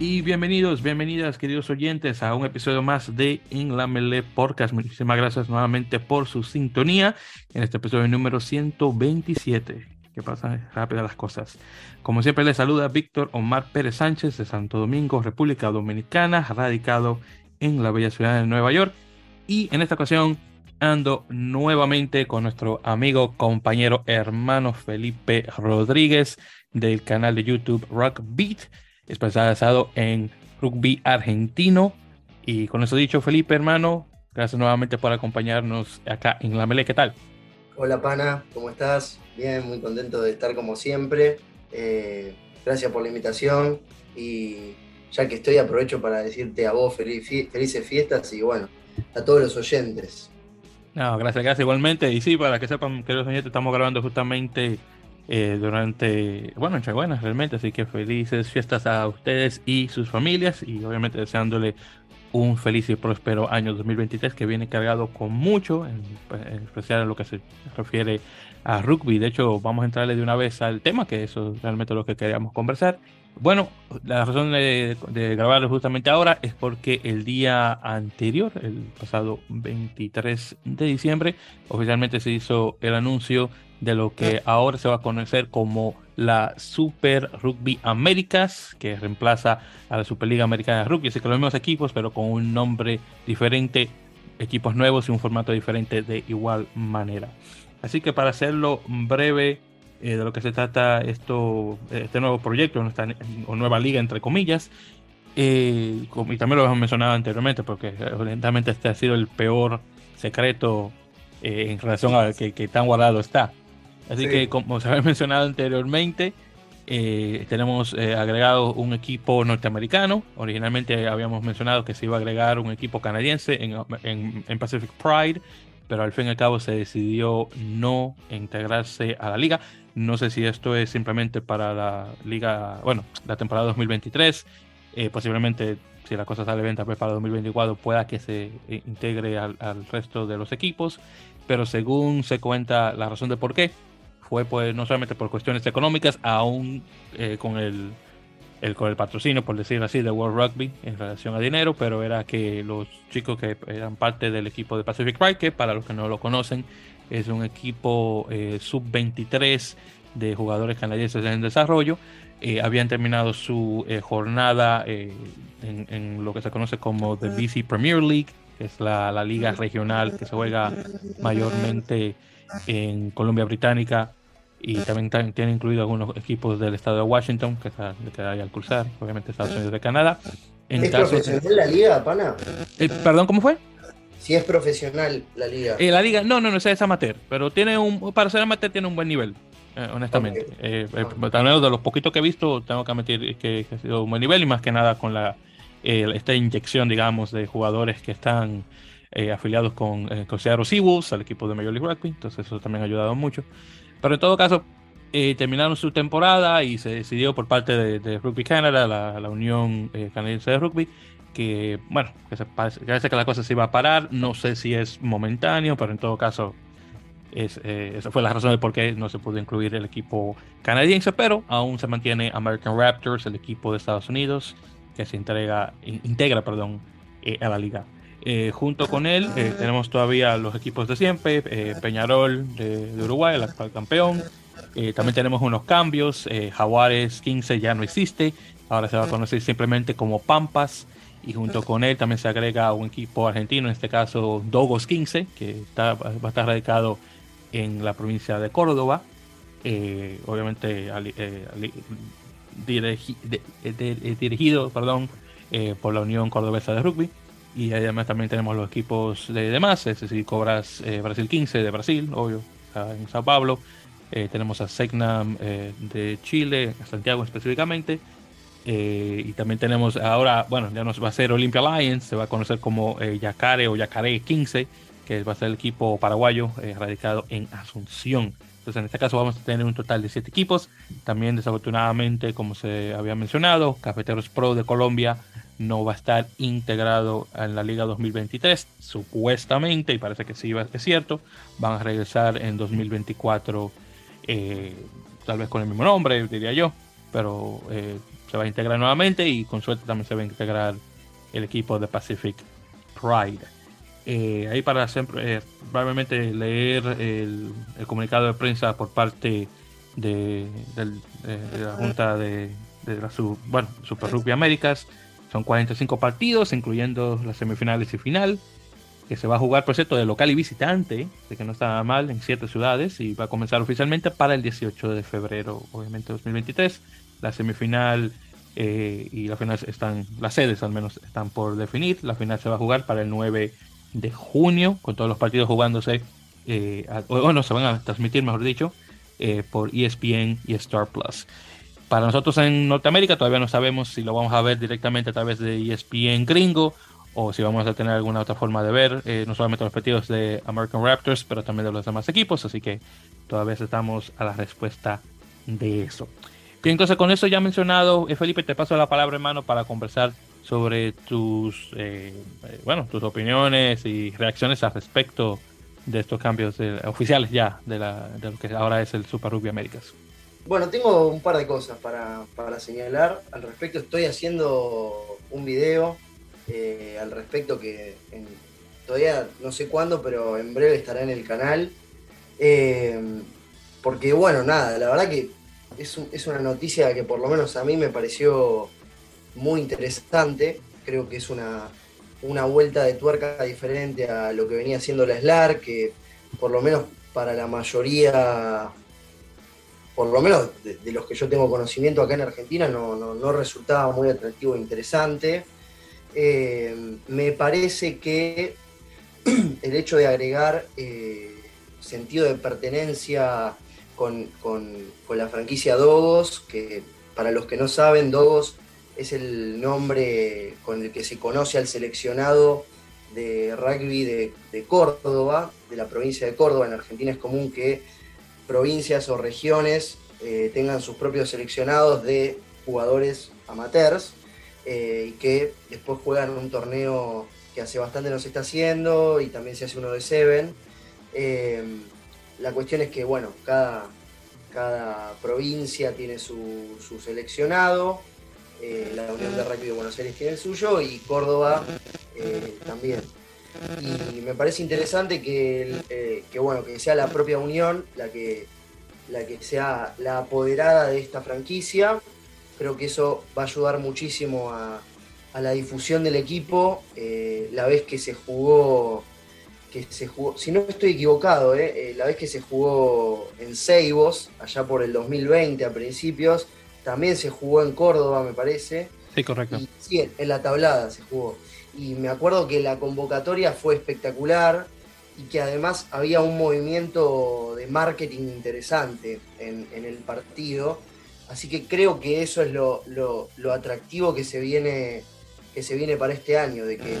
y bienvenidos, bienvenidas, queridos oyentes, a un episodio más de En la Mele Podcast. Muchísimas gracias nuevamente por su sintonía en este episodio número 127. Que pasan rápidas las cosas. Como siempre, les saluda Víctor Omar Pérez Sánchez de Santo Domingo, República Dominicana, radicado en la bella ciudad de Nueva York. Y en esta ocasión ando nuevamente con nuestro amigo, compañero, hermano Felipe Rodríguez del canal de YouTube Rock Beat especializado en rugby argentino. Y con eso dicho, Felipe, hermano, gracias nuevamente por acompañarnos acá en La Mele. ¿Qué tal? Hola, pana, ¿cómo estás? Bien, muy contento de estar como siempre. Eh, gracias por la invitación y ya que estoy aprovecho para decirte a vos felices fiestas y bueno, a todos los oyentes. No, gracias, gracias igualmente. Y sí, para que sepan que los oyentes estamos grabando justamente eh, durante, bueno, entre buenas realmente, así que felices fiestas a ustedes y sus familias y obviamente deseándole un feliz y próspero año 2023 que viene cargado con mucho, en, especial en lo que se refiere a rugby. De hecho, vamos a entrarle de una vez al tema, que eso es realmente lo que queríamos conversar. Bueno, la razón de, de, grabarlo justamente ahora es porque el día anterior, el pasado 23 de diciembre, oficialmente se hizo el anuncio de lo que ahora se va a conocer como la Super Rugby Américas, que reemplaza a la Superliga Americana de Rugby. Así que los mismos equipos, pero con un nombre diferente, equipos nuevos y un formato diferente de igual manera. Así que para hacerlo breve eh, de lo que se trata esto, este nuevo proyecto, o nueva liga entre comillas, eh, y también lo hemos mencionado anteriormente, porque evidentemente este ha sido el peor secreto eh, en relación a que, que tan guardado está. Así que, como se había mencionado anteriormente, eh, tenemos eh, agregado un equipo norteamericano. Originalmente habíamos mencionado que se iba a agregar un equipo canadiense en, Pacific Pride, pero al fin y al cabo se decidió no integrarse a la liga. No sé si esto es simplemente para la liga, bueno, la temporada 2023. Eh, posiblemente, si la cosa sale bien, tal vez para 2024 pueda que se integre al, al resto de los equipos. Pero según se cuenta la razón de por qué, fue pues no solamente por cuestiones económicas, aún eh, con el, el, con el patrocinio, por decirlo así, de World Rugby en relación a dinero, pero era que los chicos que eran parte del equipo de Pacific Pride, que para los que no lo conocen, es un equipo eh, sub-23 de jugadores canadienses en desarrollo, eh, habían terminado su jornada en, en, lo que se conoce como The BC Premier League, que es la, la liga regional que se juega mayormente en Colombia Británica y también tiene incluido algunos equipos del estado de Washington, que está, que hay al cruzar, obviamente Estados Unidos de Canadá. En ¿Es profesional la liga, pana? Eh, ¿Perdón, cómo fue? Si es profesional la liga. Eh, la liga, no, no, no, es amateur, pero tiene un, para ser amateur tiene un buen nivel, eh, honestamente. Okay. de los poquitos que he visto, tengo que admitir que, ha sido un buen nivel y más que nada con la esta inyección, digamos, de jugadores que están afiliados con, con Seattle Seawolves, al equipo de Major League Rugby, entonces eso también ha ayudado mucho. Pero en todo caso, eh, terminaron su temporada y se decidió por parte de, Rugby Canada, la, Unión eh, Canadiense de Rugby, que bueno, que, se parece, que la cosa se iba a parar. No sé si es momentáneo, pero en todo caso, es, eh, esa fue la razón de por qué no se pudo incluir el equipo canadiense, pero aún se mantiene American Raptors, el equipo de Estados Unidos, que se integra, integra a la liga. Junto con él tenemos todavía los equipos de siempre, Peñarol de, Uruguay, el actual campeón, eh, también tenemos unos cambios. Eh, Jaguares 15 ya no existe. Ahora se va a conocer simplemente como Pampas. Y junto con él también se agrega un equipo argentino, en este caso Dogos 15, que está, va a estar radicado en la provincia de Córdoba. Eh, obviamente dirigido perdón, por la Unión Cordobesa de Rugby. Y además también tenemos los equipos de demás, es decir, Cobras Brasil 15 de Brasil, obvio, en Sao Paulo, eh, tenemos a Segnam eh, de Chile, a Santiago específicamente. Eh, y también tenemos ahora, bueno, ya nos va a ser Olympia Lions, se va a conocer como Yacare o Yacare 15, que va a ser el equipo paraguayo radicado en Asunción. Entonces, en este caso vamos a tener un total de siete equipos. También, desafortunadamente, como se había mencionado, Cafeteros Pro de Colombia no va a estar integrado en la Liga 2023, supuestamente, y parece que sí es cierto, van a regresar en 2024 eh, tal vez con el mismo nombre, diría yo, pero eh, se va a integrar nuevamente y con suerte también se va a integrar el equipo de Pacific Pride. Eh, ahí para siempre, probablemente leer el, comunicado de prensa por parte de, la Junta de, la bueno, Super Rugby Américas. Son 45 partidos, incluyendo las semifinales y final, que se va a jugar, por cierto, de local y visitante, de que no está mal, en siete ciudades, y va a comenzar oficialmente para el 18 de febrero, obviamente 2023. La semifinal eh, y la final están, las sedes al menos están por definir. La final se va a jugar para el 9 de junio, con todos los partidos jugándose, eh, o, se van a transmitir, mejor dicho, eh, por ESPN y Star Plus. Para nosotros en Norteamérica todavía no sabemos si lo vamos a ver directamente a través de ESPN gringo o si vamos a tener alguna otra forma de ver, eh, no solamente los partidos de American Raptors, pero también de los demás equipos, así que todavía estamos a la respuesta de eso. Bien, entonces con eso ya mencionado, Felipe, te paso la palabra, hermano, para conversar sobre tus, eh, eh, bueno, tus opiniones y reacciones al respecto de estos cambios oficiales ya de, lo que ahora es el Super Rugby Américas. Bueno, tengo un par de cosas para, señalar al respecto. Estoy haciendo un video eh, al respecto que todavía no sé cuándo, pero en breve estará en el canal. porque bueno, nada, la verdad que es, es una noticia que por lo menos a mí me pareció muy interesante. Creo que es una, vuelta de tuerca diferente a lo que venía haciendo la SLAR, que por lo menos para la mayoría, por lo menos de, los que yo tengo conocimiento acá en Argentina, no, resultaba muy atractivo e interesante. Eh, me parece que el hecho de agregar eh, sentido de pertenencia con, con, la franquicia Dogos, que para los que no saben, Dogos es el nombre con el que se conoce al seleccionado de rugby de, Córdoba, de la provincia de Córdoba. En Argentina es común que provincias o regiones eh, tengan sus propios seleccionados de jugadores amateurs eh, y que después juegan un torneo que hace bastante no se está haciendo y también se hace uno de Seven. Eh, la cuestión es que, bueno, cada, cada provincia tiene su, su seleccionado la Unión de Rugby de Buenos Aires tiene el suyo y Córdoba también. Y me parece interesante eh, que, bueno, que sea la propia Unión la que, la que sea la apoderada de esta franquicia. Creo que eso va a ayudar muchísimo a, la difusión del equipo. la vez que se jugó, que se jugó, si no estoy equivocado, la vez que se jugó en Seibos, allá por el 2020 a principios, también se jugó en Córdoba, me parece. Sí, correcto. sí, en la tablada se jugó. Y me acuerdo que la convocatoria fue espectacular y que además había un movimiento de marketing interesante en, el partido. Así que creo que eso es lo, atractivo que se, viene, que se viene para este año, de que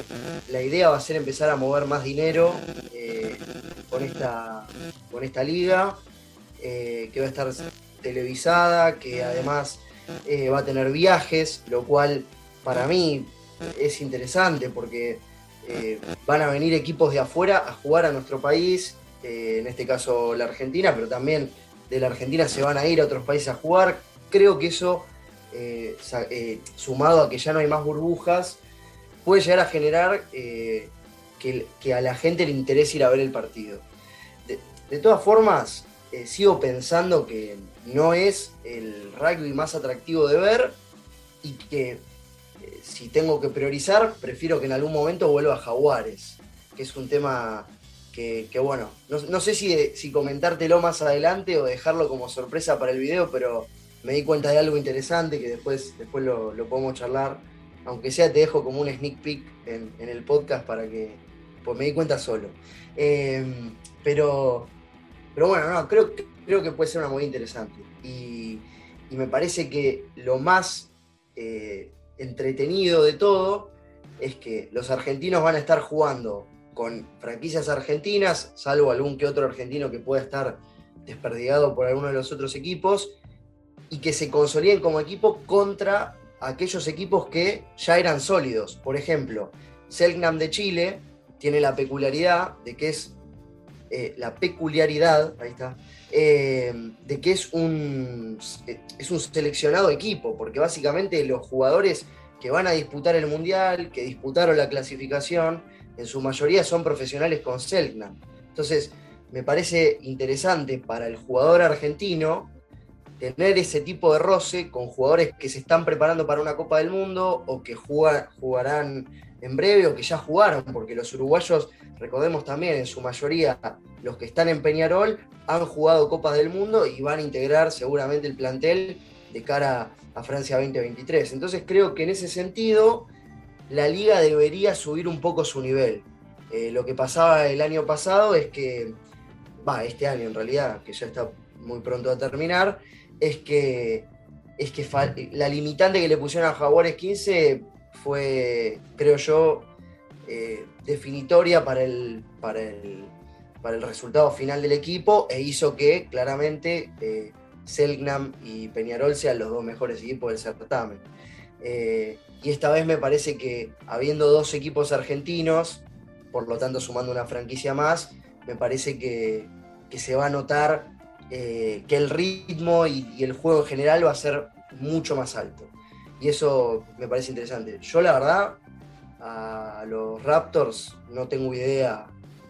la idea va a ser empezar a mover más dinero eh, con, esta, con esta liga, eh, que va a estar televisada, que además eh, va a tener viajes, lo cual para mí es interesante porque eh, van a venir equipos de afuera a jugar a nuestro país, eh, en este caso la Argentina, pero también de la Argentina se van a ir a otros países a jugar. Creo que eso, sumado a que ya no hay más burbujas, puede llegar a generar que, a la gente le interese ir a ver el partido. de todas formas, sigo pensando que no es el rugby más atractivo de ver y que eh, si tengo que priorizar, prefiero que en algún momento vuelva a Jaguares, que es un tema que, bueno, no, sé si, comentártelo más adelante o dejarlo como sorpresa para el video, pero me di cuenta de algo interesante que después, después lo, podemos charlar. Aunque sea, te dejo como un sneak peek en, el podcast para que. Pues me di cuenta solo. Em, pero, pero bueno, no, creo, creo que puede ser una muy interesante. Y, me parece que lo más eh, entretenido de todo es que los argentinos van a estar jugando con franquicias argentinas, salvo algún que otro argentino que pueda estar desperdigado por alguno de los otros equipos, y que se consoliden como equipo contra aquellos equipos que ya eran sólidos. Por ejemplo, Selknam de Chile tiene la peculiaridad de que es eh, la peculiaridad, ahí está, eh, de que es un, es un seleccionado equipo, porque básicamente los jugadores que van a disputar el Mundial, que disputaron la clasificación, en su mayoría son profesionales con Selknam. Entonces, me parece interesante para el jugador argentino tener ese tipo de roce con jugadores que se están preparando para una Copa del Mundo o que jugarán en breve o que ya jugaron, porque los uruguayos, recordemos también, en su mayoría los que están en Peñarol han jugado Copas del Mundo y van a integrar seguramente el plantel de cara a Francia 2023. Entonces creo que en ese sentido la liga debería subir un poco su nivel. Eh, lo que pasaba el año pasado es que, va, este año en realidad, que ya está muy pronto a terminar, es que, es que la limitante que le pusieron a Jaguares 15 fue, creo yo, eh, definitoria para el, para, el, para el resultado final del equipo e hizo que claramente eh, Selknam y Peñarol sean los dos mejores equipos del certamen. Eh, y esta vez me parece que habiendo dos equipos argentinos, por lo tanto sumando una franquicia más, me parece que, se va a notar eh, que el ritmo y, el juego en general va a ser mucho más alto. Y eso me parece interesante. Yo la verdad, a los Raptors no tengo idea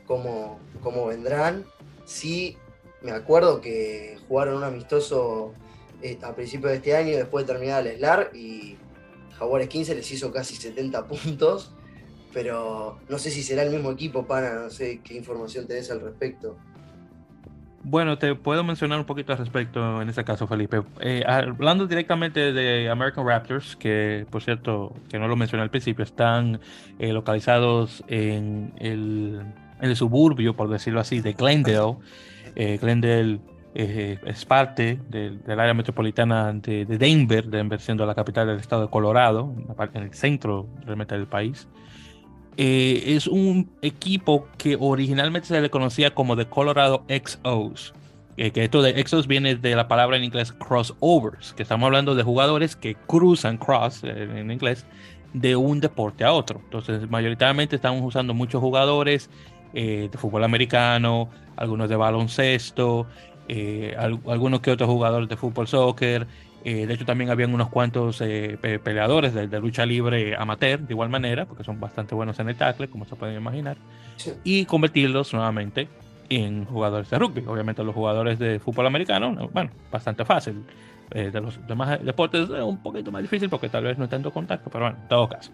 cómo, cómo vendrán. Sí me acuerdo que jugaron un amistoso eh, a principios de este año después de terminar el SLAR y Jaguares 15 les hizo casi 70 puntos, pero no sé si será el mismo equipo, pana, no sé qué información tenés al respecto. Bueno, te puedo mencionar un poquito al respecto en este caso, Felipe. Eh, hablando directamente de American Raptors, que por cierto, que no lo mencioné al principio, están eh, localizados en el, suburbio, por decirlo así, de Glendale. Eh, Glendale eh, es parte del, área metropolitana de, Denver, Denver siendo la capital del estado de Colorado, en el centro realmente del país. Eh, es un equipo que originalmente se le conocía como The Colorado XOs. que esto de XOs viene de la palabra en inglés crossovers, que estamos hablando de jugadores que cruzan cross en inglés de un deporte a otro. Entonces, mayoritariamente estamos usando muchos jugadores de fútbol americano, algunos de baloncesto, eh, algunos que otros jugadores de fútbol, soccer. Eh, de hecho, también habían unos cuantos eh, peleadores de, lucha libre amateur, de igual manera, porque son bastante buenos en el tackle, como se pueden imaginar, y convertirlos nuevamente en jugadores de rugby. Obviamente, los jugadores de fútbol americano, bueno, bastante fácil. de los demás deportes es un poquito más difícil porque tal vez no hay tanto contacto, pero bueno, en todo caso.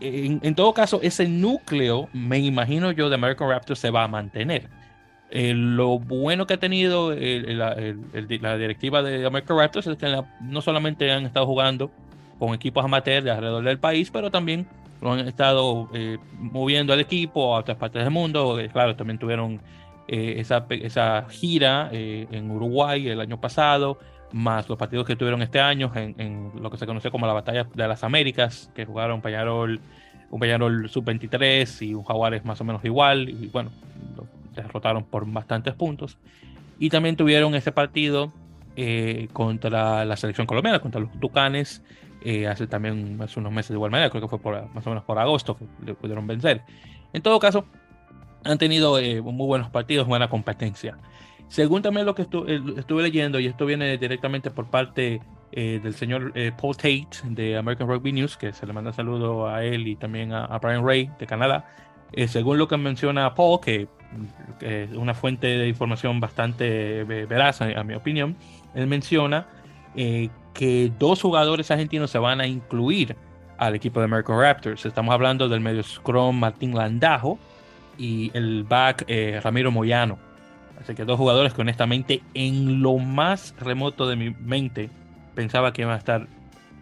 En, todo caso, ese núcleo, me imagino yo, de American Raptors se va a mantener. Eh, lo bueno que ha tenido la directiva de American Raptors es que no solamente han estado jugando con equipos amateurs de alrededor del país, pero también lo han estado eh, moviendo al equipo a otras partes del mundo. Eh, claro, también tuvieron esa, esa, gira en Uruguay el año pasado, más los partidos que tuvieron este año en, lo que se conoce como la Batalla de las Américas, que jugaron Peñarol, un Peñarol sub-23 y un Jaguares más o menos igual, y bueno, derrotaron por bastantes puntos. Y también tuvieron ese partido eh, contra la selección colombiana, contra los Tucanes, eh, hace también hace unos meses de igual manera, creo que fue por, más o menos por agosto que le pudieron vencer. En todo caso, han tenido eh, muy buenos partidos, buena competencia. Según también lo que estuve leyendo, y esto viene directamente por parte del señor Paul Tate de American Rugby News, que se le manda saludo a él y también a, Brian Ray de Canadá. según lo que menciona Paul, que es una fuente de información bastante veraz, a, mi opinión, él menciona eh, que dos jugadores argentinos se van a incluir al equipo de American Raptors. Estamos hablando del medio scrum Martín Landajo y el back eh, Ramiro Moyano. Así que dos jugadores que honestamente en lo más remoto de mi mente pensaba que iban a estar,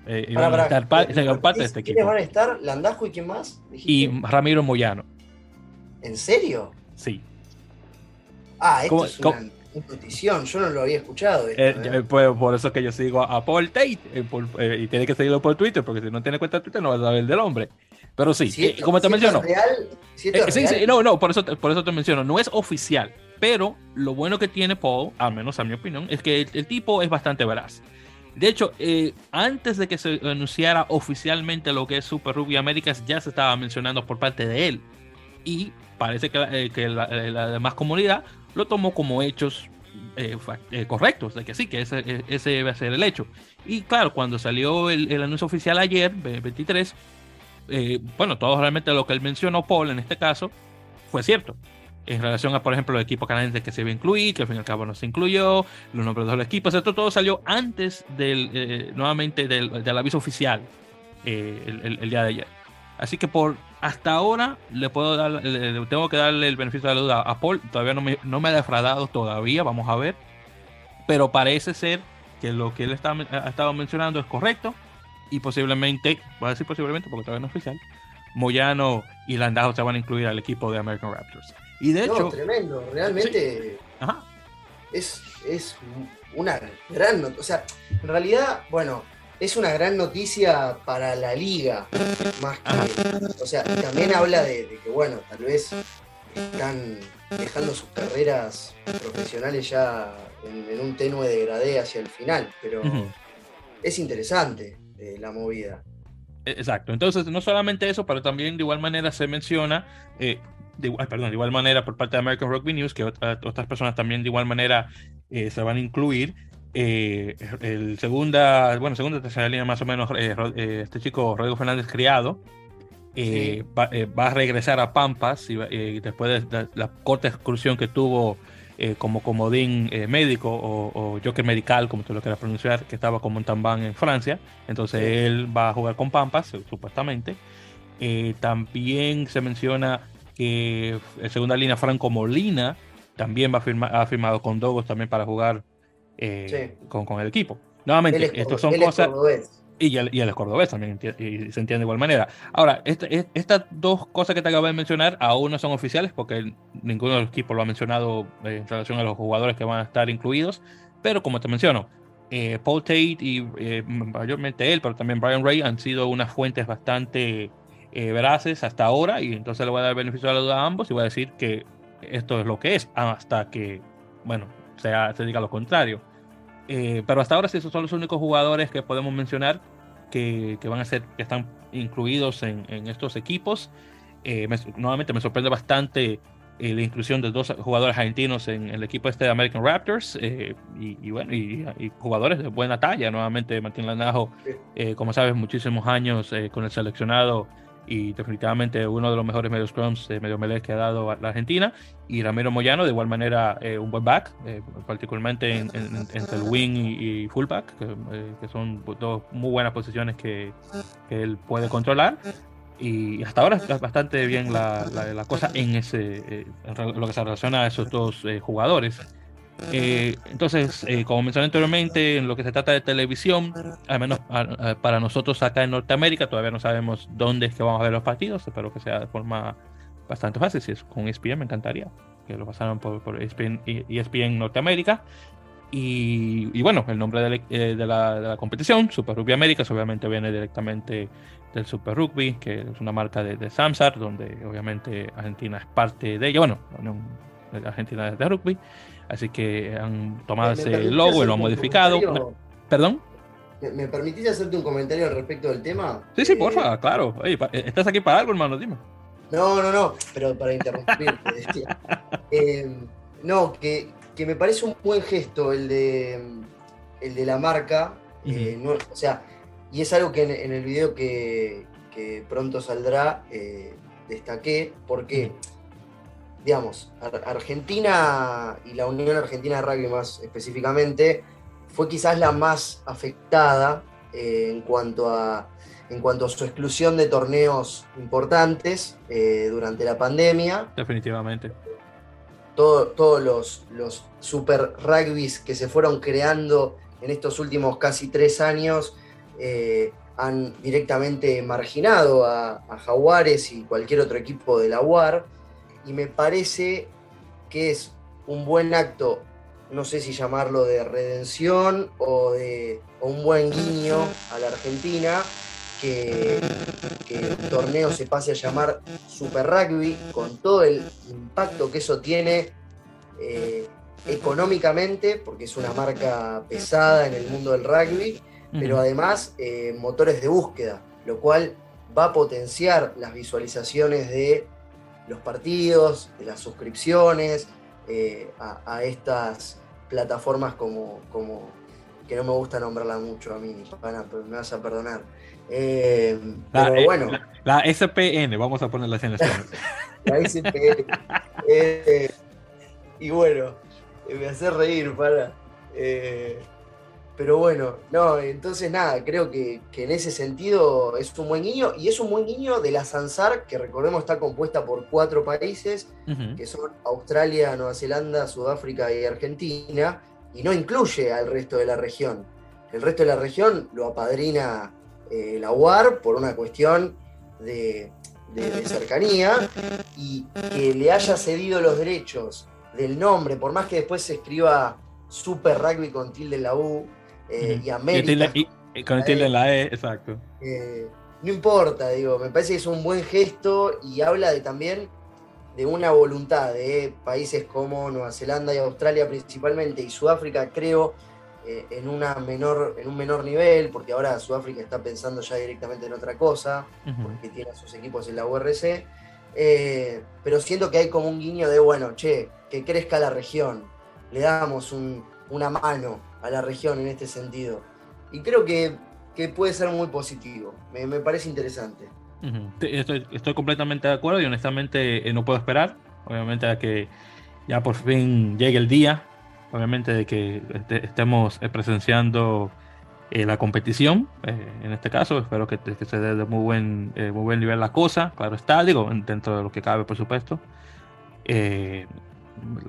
eh, iban a estar parte de este equipo. ¿Quiénes van a estar? ¿Landajo y quién más? Y Ramiro Moyano. ¿En serio? Sí. Ah, esto es una notición, yo no lo había escuchado. Eh, ¿eh? Pues, por eso que yo sigo a Paul Tate eh, y tiene que seguirlo por Twitter, porque si no tiene cuenta de Twitter no va a saber del hombre. Pero sí, como te menciono. Real, sí, sí, no, no, por eso, por eso te menciono, no es oficial, pero lo bueno que tiene Paul, al menos a mi opinión, es que el, tipo es bastante veraz. De hecho, antes de que se anunciara oficialmente lo que es Super Rugby Américas, ya se estaba mencionando por parte de él y parece que, eh, que la, la, demás comunidad lo tomó como hechos eh, eh, correctos, de que sí, que ese, e, ese debe ser el hecho. Y claro, cuando salió el, el anuncio oficial ayer, 23, eh, bueno, todo realmente lo que él mencionó, Paul, en este caso, fue cierto. En relación a, por ejemplo, el equipo canadiense que se iba a incluir, que al fin y al cabo no se incluyó, los nombres de los equipos, esto todo salió antes del, eh, nuevamente del, del, aviso oficial eh, el, el, día de ayer. Así que por hasta ahora le puedo dar, le, tengo que darle el beneficio de la duda a Paul. Todavía no me, no me ha defraudado todavía, vamos a ver. Pero parece ser que lo que él está, ha estado mencionando es correcto y posiblemente, voy a decir posiblemente porque todavía no es oficial, Moyano y Landau se van a incluir al equipo de American Raptors. Y de no, hecho. tremendo, realmente sí. es, es una gran. O sea, en realidad, bueno, es una gran noticia para la liga, más que. O sea, también habla de, de que, bueno, tal vez están dejando sus carreras profesionales ya en, en un tenue degradé hacia el final, pero uh -huh. es interesante eh, la movida. Exacto, entonces no solamente eso, pero también de igual manera se menciona, eh, de, perdón, de igual manera por parte de American Rugby News, que otra, otras personas también de igual manera eh, se van a incluir. Eh, el segunda, bueno, segunda, tercera línea más o menos, este chico Rodrigo Fernández Criado, sí. va, va, a regresar a Pampas y, después de la, la corta excursión que tuvo eh, como comodín eh, médico o, o, joker medical, como tú lo quieras pronunciar, que estaba con Montalbán en Francia. Entonces sí. él va a jugar con Pampas, supuestamente. Eh, también se menciona que en segunda línea Franco Molina también va a ha firmado con Dogos también para jugar sí. con, con, el equipo. Nuevamente, estos son cosas. Y el, y el cordobés también y se entiende de igual manera. Ahora, este, estas dos cosas que te acabo de mencionar aún no son oficiales porque ninguno de los equipos lo ha mencionado en relación a los jugadores que van a estar incluidos. Pero como te menciono, eh, Paul Tate y eh, mayormente él, pero también Brian Ray han sido unas fuentes bastante eh, veraces hasta ahora. Y entonces le voy a dar beneficio de la duda a ambos y voy a decir que esto es lo que es hasta que, bueno, sea, se diga lo contrario. Eh, pero hasta ahora sí, esos son los únicos jugadores que podemos mencionar que, que van a ser, que están incluidos en, en estos equipos. Eh, me, nuevamente me sorprende bastante eh, la inclusión de dos jugadores argentinos en, en el equipo este de American Raptors y, y, bueno, y, y, jugadores de buena talla. Nuevamente Martín Lanajo, como sabes, muchísimos años con el seleccionado y definitivamente uno de los mejores medios scrums de medio melee que ha dado la Argentina. Y Ramiro Moyano de igual manera eh, un buen back eh, particularmente en, en, entre el wing y, y fullback que, eh, que, son dos muy buenas posiciones que, que, él puede controlar. Y hasta ahora está bastante bien la, la, la cosa en ese en lo que se relaciona a esos dos jugadores eh, entonces, eh, como mencioné anteriormente, en lo que se trata de televisión, al menos a, a, para nosotros acá en Norteamérica, todavía no sabemos dónde es que vamos a ver los partidos. Espero que sea de forma bastante fácil. Si es con ESPN, me encantaría que lo pasaran por, por ESPN, ESPN, Norteamérica. Y, y, bueno, el nombre de, la, eh, de, la, de la competición, Super Rugby Américas, obviamente viene directamente del Super Rugby, que es una marca de, de donde obviamente Argentina es parte de ella. Bueno, Argentina es de rugby. Así que han tomado ese logo y lo han modificado. ¿Perdón? ¿Me permitís hacerte un comentario al respecto del tema? Sí, sí, eh, porfa, claro. Oye, ¿Estás aquí para algo, hermano? Dime. No, no, no, pero para interrumpirte. eh, no, que, que, me parece un buen gesto el de, el de la marca. Uh -huh. eh, no, o sea, y es algo que en, en el video que, que pronto saldrá eh, destaqué. Uh -huh digamos, Argentina y la Unión Argentina de Rugby más específicamente fue quizás la más afectada eh, en, cuanto a, en cuanto a su exclusión de torneos importantes eh, durante la pandemia. Definitivamente. Todos todo los, los super rugbys que se fueron creando en estos últimos casi tres años eh, han directamente marginado a, a Jaguares y cualquier otro equipo de la UAR y me parece que es un buen acto, no sé si llamarlo de redención o de o un buen guiño a la Argentina, que, que, el torneo se pase a llamar Super Rugby, con todo el impacto que eso tiene eh, económicamente, porque es una marca pesada en el mundo del rugby, pero además eh, motores de búsqueda, lo cual va a potenciar las visualizaciones de los partidos, las suscripciones, eh, a, estas plataformas como, como, que no me gusta nombrarla mucho a mí, pero me vas a perdonar. Eh, pero eh, bueno. La, SPN, vamos a ponerla así en español. la SPN. y bueno, me hace reír, para. Pero bueno, no, entonces nada, creo que, en ese sentido es un buen guiño y es un buen guiño de la Sansar, que recordemos está compuesta por cuatro países, que son Australia, Nueva Zelanda, Sudáfrica y Argentina, y no incluye al resto de la región. El resto de la región lo apadrina eh, la UAR por una cuestión de, de cercanía y que le haya cedido los derechos del nombre, por más que después se escriba Super Rugby con tilde en la U, eh, y América. Y, con el tilde en la E, exacto. Eh, no importa, digo, me parece que es un buen gesto y habla de también de una voluntad de países como Nueva Zelanda y Australia principalmente y Sudáfrica creo eh, en, una menor, en un menor nivel, porque ahora Sudáfrica está pensando ya directamente en otra cosa, porque tiene a sus equipos en la URC, pero siento que hay como un guiño de, bueno, che, que crezca la región, le damos una mano a la región en este sentido. Y creo que, puede ser muy positivo, me, parece interesante. estoy, completamente de acuerdo y honestamente eh, no puedo esperar, obviamente, a que ya por fin llegue el día, obviamente, de que estemos eh, presenciando eh, la competición, en este caso, espero que, se dé de muy buen, muy buen nivel la cosa, claro está, digo, dentro de lo que cabe, por supuesto.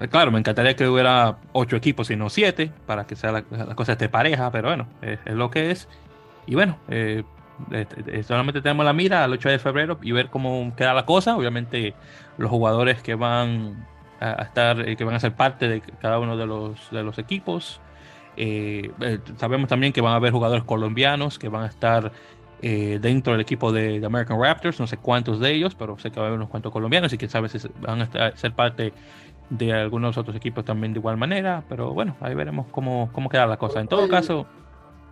Claro, me encantaría que hubiera ocho equipos y no siete, para que sea la, cosa esté pareja, pero bueno, es, lo que es. Y bueno, eh, solamente tenemos la mira al 8 de febrero y ver cómo queda la cosa. Obviamente, los jugadores que van a estar, eh, que van a ser parte de cada uno de los, de los equipos. Eh, sabemos también que van a haber jugadores colombianos que van a estar dentro del equipo de, American Raptors, no sé cuántos de ellos, pero sé que va a haber unos cuantos colombianos y que sabe si van a ser parte de algunos otros equipos también de igual manera, pero bueno, ahí veremos cómo, cómo queda la cosa. En todo caso...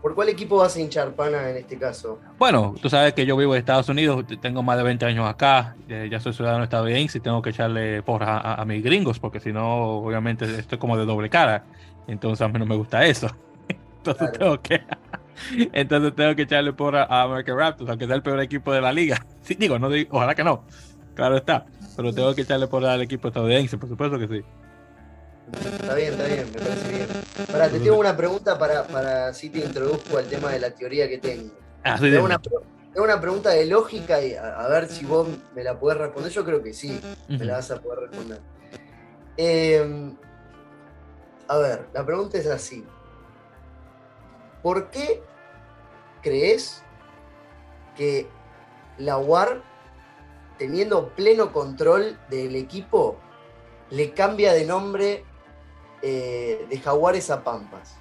¿Por cuál equipo vas a hinchar, pana, en este caso? Bueno, tú sabes que yo vivo en Estados Unidos, tengo más de 20 años acá, eh, ya soy ciudadano estadounidense y tengo que echarle porra a, mis gringos, porque si no, obviamente estoy como de doble cara. Entonces a mí no me gusta eso. Entonces tengo que... Entonces tengo que echarle porra a American Raptors, aunque sea el peor equipo de la liga. Sí, digo, no digo, ojalá que no. Claro está. Pero tengo que echarle por al equipo estadounidense, por supuesto que sí. Está bien, está bien, me parece bien. Para, te tengo una pregunta para, para si te introduzco al tema de la teoría que tengo. Ah, sí, tengo, una, tengo, una, pregunta de lógica y a, ver si vos me la podés responder. Yo creo que sí, me la vas a poder responder. Em, a ver, la pregunta es así. ¿Por qué crees que la UAR teniendo pleno control del equipo, le cambia de nombre eh, de Jaguares a Pampas?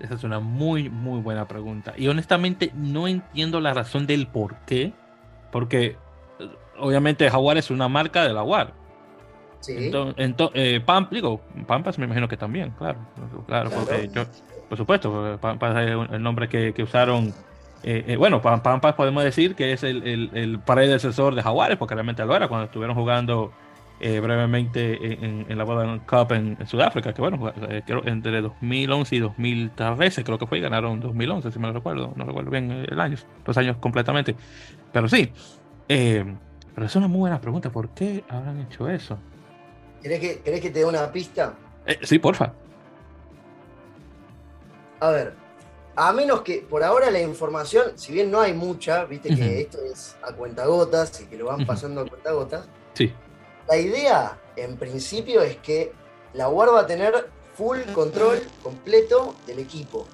Esa es una muy, muy buena pregunta. Y honestamente no entiendo la razón del por qué. Porque eh, obviamente Jaguares es una marca de la UAR. Sí. Entonces, eh, Pampas me imagino que también, claro. Claro, porque yo, por supuesto, Pampas es el nombre que, que usaron eh, eh, bueno, Pampas podemos decir que es el, el, el predecesor de Jaguares, porque realmente lo era cuando estuvieron jugando eh, brevemente en, en, la World Cup en, Sudáfrica, que bueno, creo entre 2011 y 2013 creo que fue, y ganaron 2011, si me lo recuerdo, no recuerdo bien el año, los años completamente, pero sí, pero es una muy buena pregunta, ¿por qué habrán hecho eso? ¿Querés que, ¿querés que te dé una pista? sí, porfa. A ver, a menos que por ahora la información, si bien no hay mucha, viste que esto es a cuentagotas y que lo van pasando a cuentagotas. Sí. La idea, en principio, es que la UAR va a tener full control completo del equipo.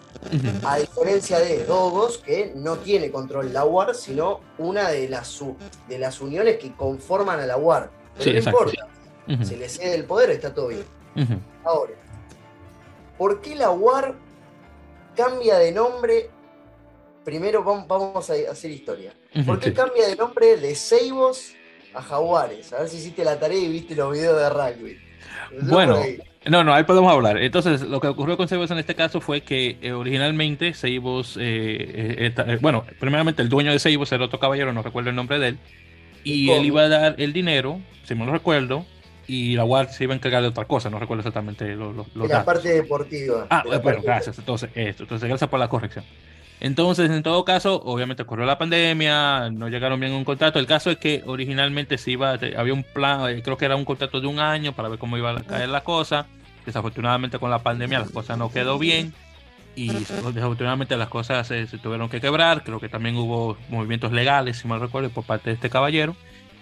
A diferencia de Dogos, que no tiene control la UAR, sino una de las, de las uniones que conforman a la UAR. Pero no importa. Se le cede el poder, está todo bien. Ahora, ¿por qué la UAR cambia de nombre. Primero vamos a hacer historia. ¿Por qué cambia de nombre de Seibos a Jaguares? A ver si hiciste la tarea y viste los videos de rugby. Bueno, no, no, ahí podemos hablar. Entonces, lo que ocurrió con Seibos en este caso fue que eh, originalmente Seibos, eh, eh, bueno, primeramente el dueño de Seibos, el otro caballero, no recuerdo el nombre de él, y él iba a dar el dinero, si me lo recuerdo, y la UAR se iba a encargar de otra cosa, no recuerdo exactamente los, los, La parte deportiva. Ah, bueno, gracias. Entonces, esto, entonces, gracias por la corrección. Entonces, en todo caso, obviamente ocurrió la pandemia, no llegaron bien a un contrato. El caso es que originalmente se iba, había un plan, eh, creo que era un contrato de un año para ver cómo iba a caer la cosa. Desafortunadamente con la pandemia las cosas no quedó bien y desafortunadamente las cosas se, tuvieron que quebrar. Creo que también hubo movimientos legales, si mal recuerdo, por parte de este caballero.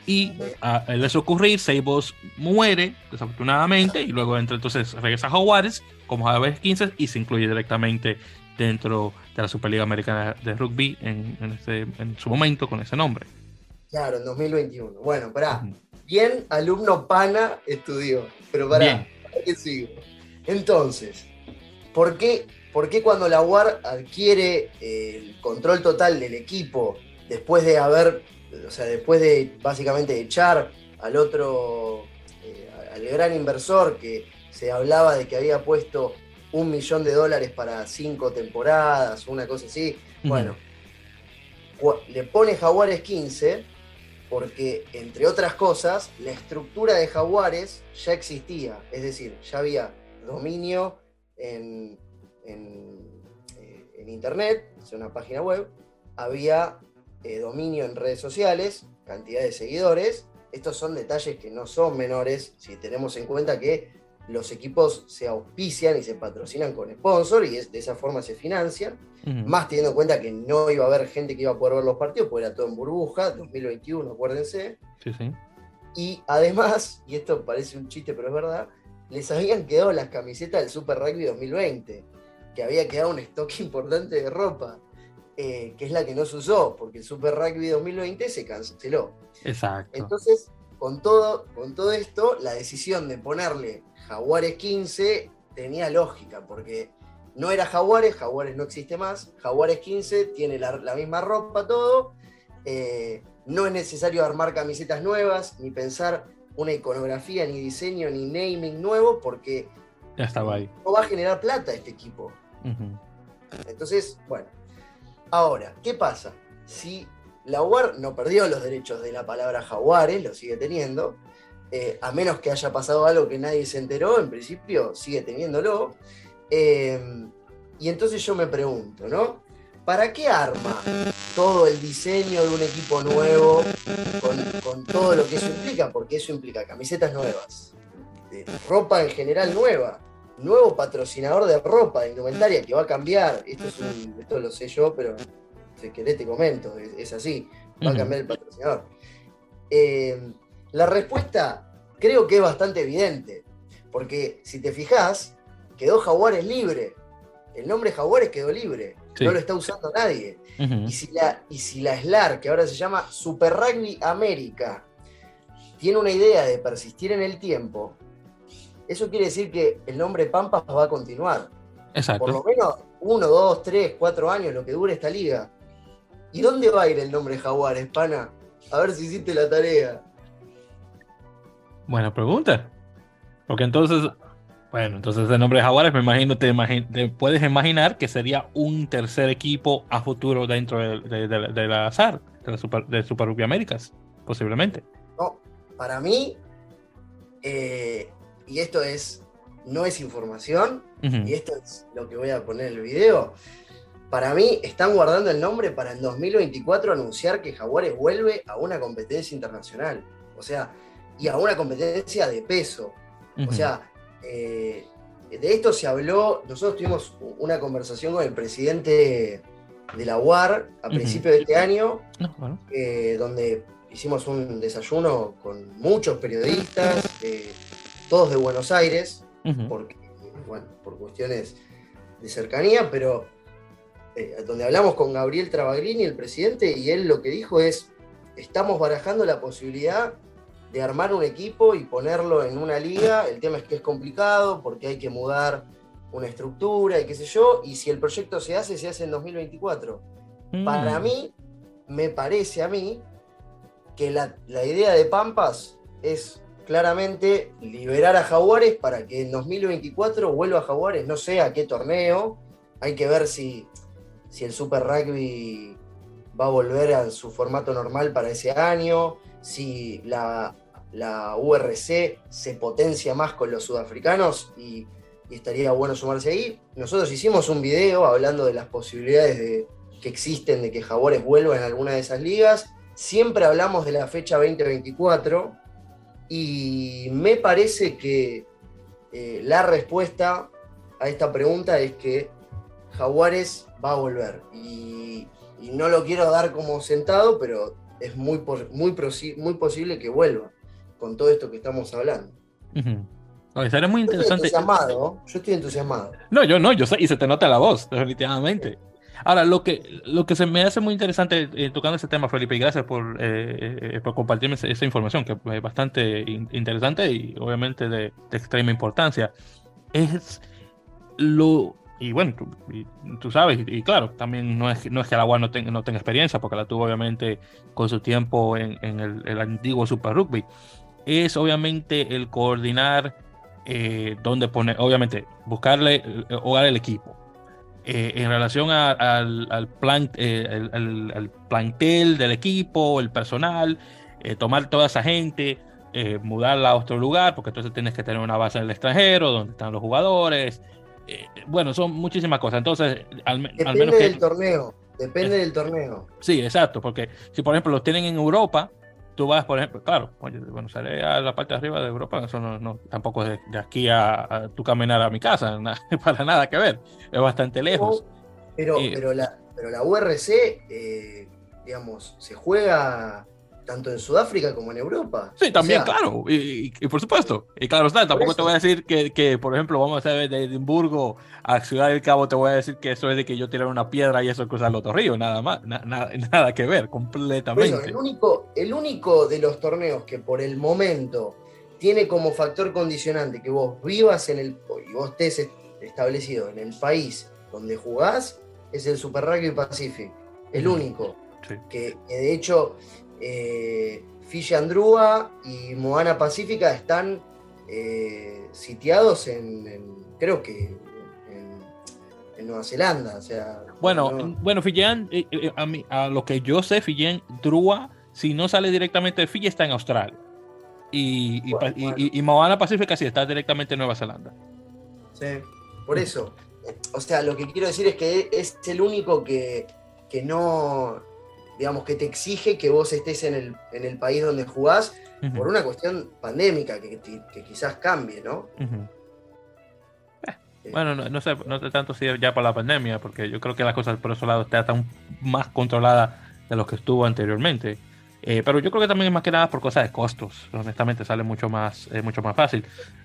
Y al eso ocurrir, Seibos muere, desafortunadamente, y luego entra entonces, regresa a Jaguares como Jaguares 15 y se incluye directamente dentro de la Superliga Americana de Rugby en, en, su momento con ese nombre. Claro, en 2021. Bueno, para Bien, alumno pana estudió, pero para qué sigo? Entonces, ¿por qué, ¿por qué cuando la UAR adquiere el control total del equipo después de haber, o sea, después de básicamente echar al otro, eh, al gran inversor que se hablaba de que había puesto un millón de dólares para cinco temporadas, una cosa así. Bueno, le pone Jaguares 15 porque, entre otras cosas, la estructura de Jaguares ya existía, es decir, ya había dominio en, en, eh, Internet, es una página web, había eh, dominio en redes sociales, cantidad de seguidores. Estos son detalles que no son menores si tenemos en cuenta que los equipos se auspician y se patrocinan con sponsor y de esa forma se financian. Más teniendo en cuenta que no iba a haber gente que iba a poder ver los partidos, porque era todo en burbuja, 2021, acuérdense. Sí, sí. Y además, y esto parece un chiste, pero es verdad, les habían quedado las camisetas del Super Rugby 2020, que había quedado un stock importante de ropa, eh, que es la que no se usó, porque el Super Rugby 2020 se canceló. Exacto. Entonces, con todo, con todo esto, la decisión de ponerle Jaguares 15 tenía lógica, porque no era Jaguares, Jaguares no existe más, Jaguares 15 tiene la, misma ropa, todo, eh, no es necesario armar camisetas nuevas, ni pensar una iconografía, ni diseño, ni naming nuevo, porque ya estaba ahí. no va a generar plata este equipo. Entonces, bueno, ahora, ¿qué pasa? Si la UAR no perdió los derechos de la palabra Jaguares, lo sigue teniendo, eh, a menos que haya pasado algo que nadie se enteró, en principio sigue teniéndolo. Eh, y entonces yo me pregunto, ¿no? ¿Para qué arma todo el diseño de un equipo nuevo con, todo lo que eso implica? Porque eso implica camisetas nuevas, ropa en general nueva, nuevo patrocinador de ropa, de indumentaria que va a cambiar. Esto, esto lo sé yo, pero si querés te comento, es, así, va a cambiar el patrocinador. Eh, la respuesta creo que es bastante evidente, porque si te fijas, quedó Jaguares libre. El nombre Jaguares quedó libre, no lo está usando nadie. y, si la, y si la SLAR, que ahora se llama Super Rugby América, tiene una idea de persistir en el tiempo, eso quiere decir que el nombre Pampas va a continuar. Exacto. Por lo menos uno, dos, tres, cuatro años, lo que dure esta liga. ¿Y dónde va a ir el nombre Jaguares, pana? A ver si hiciste la tarea. Buena pregunta. Porque entonces, bueno, entonces el nombre de Jaguares, me imagino, te, puedes imaginar que sería un tercer equipo a futuro dentro de, la azar, de, la Super, de Super Rugby Américas, posiblemente. No, para mí, eh, y esto es, no es información, y esto es lo que voy a poner en el video. Para mí, están guardando el nombre para en 2024 anunciar que Jaguares vuelve a una competencia internacional. O sea, y a una competencia de peso. O sea, eh, de esto se habló, nosotros tuvimos una conversación con el presidente de la UAR a principios de este año, eh, donde hicimos un desayuno con muchos periodistas, eh, todos de Buenos Aires, porque, por cuestiones de cercanía, pero donde hablamos con Gabriel Travaglini, el presidente, y él lo que dijo es, estamos barajando la posibilidad de armar un equipo y ponerlo en una liga. El tema es que es complicado porque hay que mudar una estructura y qué sé yo, y si el proyecto se hace, se hace en 2024. Mm. Para mí, me parece a mí que la, idea de Pampas es claramente liberar a Jaguares para que en 2024 vuelva a Jaguares, no sé a qué torneo, hay que ver si, si el Super Rugby va a volver a su formato normal para ese año, si la, URC se potencia más con los sudafricanos y, estaría bueno sumarse ahí. Nosotros hicimos un video hablando de las posibilidades de, que existen de que Jaguares vuelva en alguna de esas ligas. Siempre hablamos de la fecha 2024 y me parece que eh, la respuesta a esta pregunta es que Jaguares va a volver. Y, no lo quiero dar como sentado, pero es muy, muy, muy posible que vuelva con todo esto que estamos hablando. Uh muy interesante. Estoy entusiasmado, yo estoy entusiasmado. No, yo no, yo sé, y se te nota la voz, definitivamente. Ahora, lo que, lo que se me hace muy interesante eh, tocando ese tema, Felipe, y gracias por, eh, eh, por compartirme esa, información, que es bastante interesante y obviamente de, extrema importancia, es lo... Y bueno, tú, sabes, y, claro, también no es, no es que la UAS no, tenga no tenga experiencia, porque la tuvo obviamente con su tiempo en, en el, el, antiguo Super Rugby, es obviamente el coordinar eh, poner, obviamente, buscarle hogar el equipo eh, en relación al, plan, eh, el, plantel del equipo, el personal, eh, tomar toda esa gente, mudarla a otro lugar, porque entonces tienes que tener una base en el extranjero, donde están los jugadores. bueno, son muchísimas cosas. Entonces, al, menos. del torneo. Depende del torneo. Sí, exacto, porque si por ejemplo los tienen en Europa, tú vas, por ejemplo, claro, bueno, sale a la parte de arriba de Europa, eso no, tampoco es de, aquí a, tu caminar a mi casa, para nada que ver, es bastante lejos. pero, pero, la, pero la URC, eh, digamos, se juega tanto en Sudáfrica como en Europa. Sí, también, claro, y, por supuesto. Y claro está, tampoco te voy a decir que, que, por ejemplo, vamos a hacer de Edimburgo a Ciudad del Cabo, te voy a decir que eso es de que yo tirar una piedra y eso es cruzar el otro río, nada más, nada que ver, completamente. el, único, el único de los torneos que por el momento tiene como factor condicionante que vos vivas en el, y vos estés establecido en el país donde jugás, es el Super Rugby Pacific. El único. Que, que, de hecho eh, Fiji Andrúa y Moana Pacífica están eh, sitiados en, creo que en, Nueva Zelanda. O sea, bueno, bueno, Fiji, eh, eh, a, lo que yo sé, Fiji Andrúa, si no sale directamente de Fiji, está en Australia. Y, y, Moana Pacífica sí está directamente en Nueva Zelanda. Sí, por eso. O sea, lo que quiero decir es que es el único que, que no, digamos, que te exige que vos estés en el, en el país donde jugás por una cuestión pandémica que, que quizás cambie, ¿no? Eh, bueno, no, sé, no sé tanto si ya por la pandemia, porque yo creo que las cosas por esos lados están más controladas de lo que estuvo anteriormente. Eh, pero yo creo que también es más que nada por cosas de costos. Honestamente, sale mucho más, eh, mucho más fácil.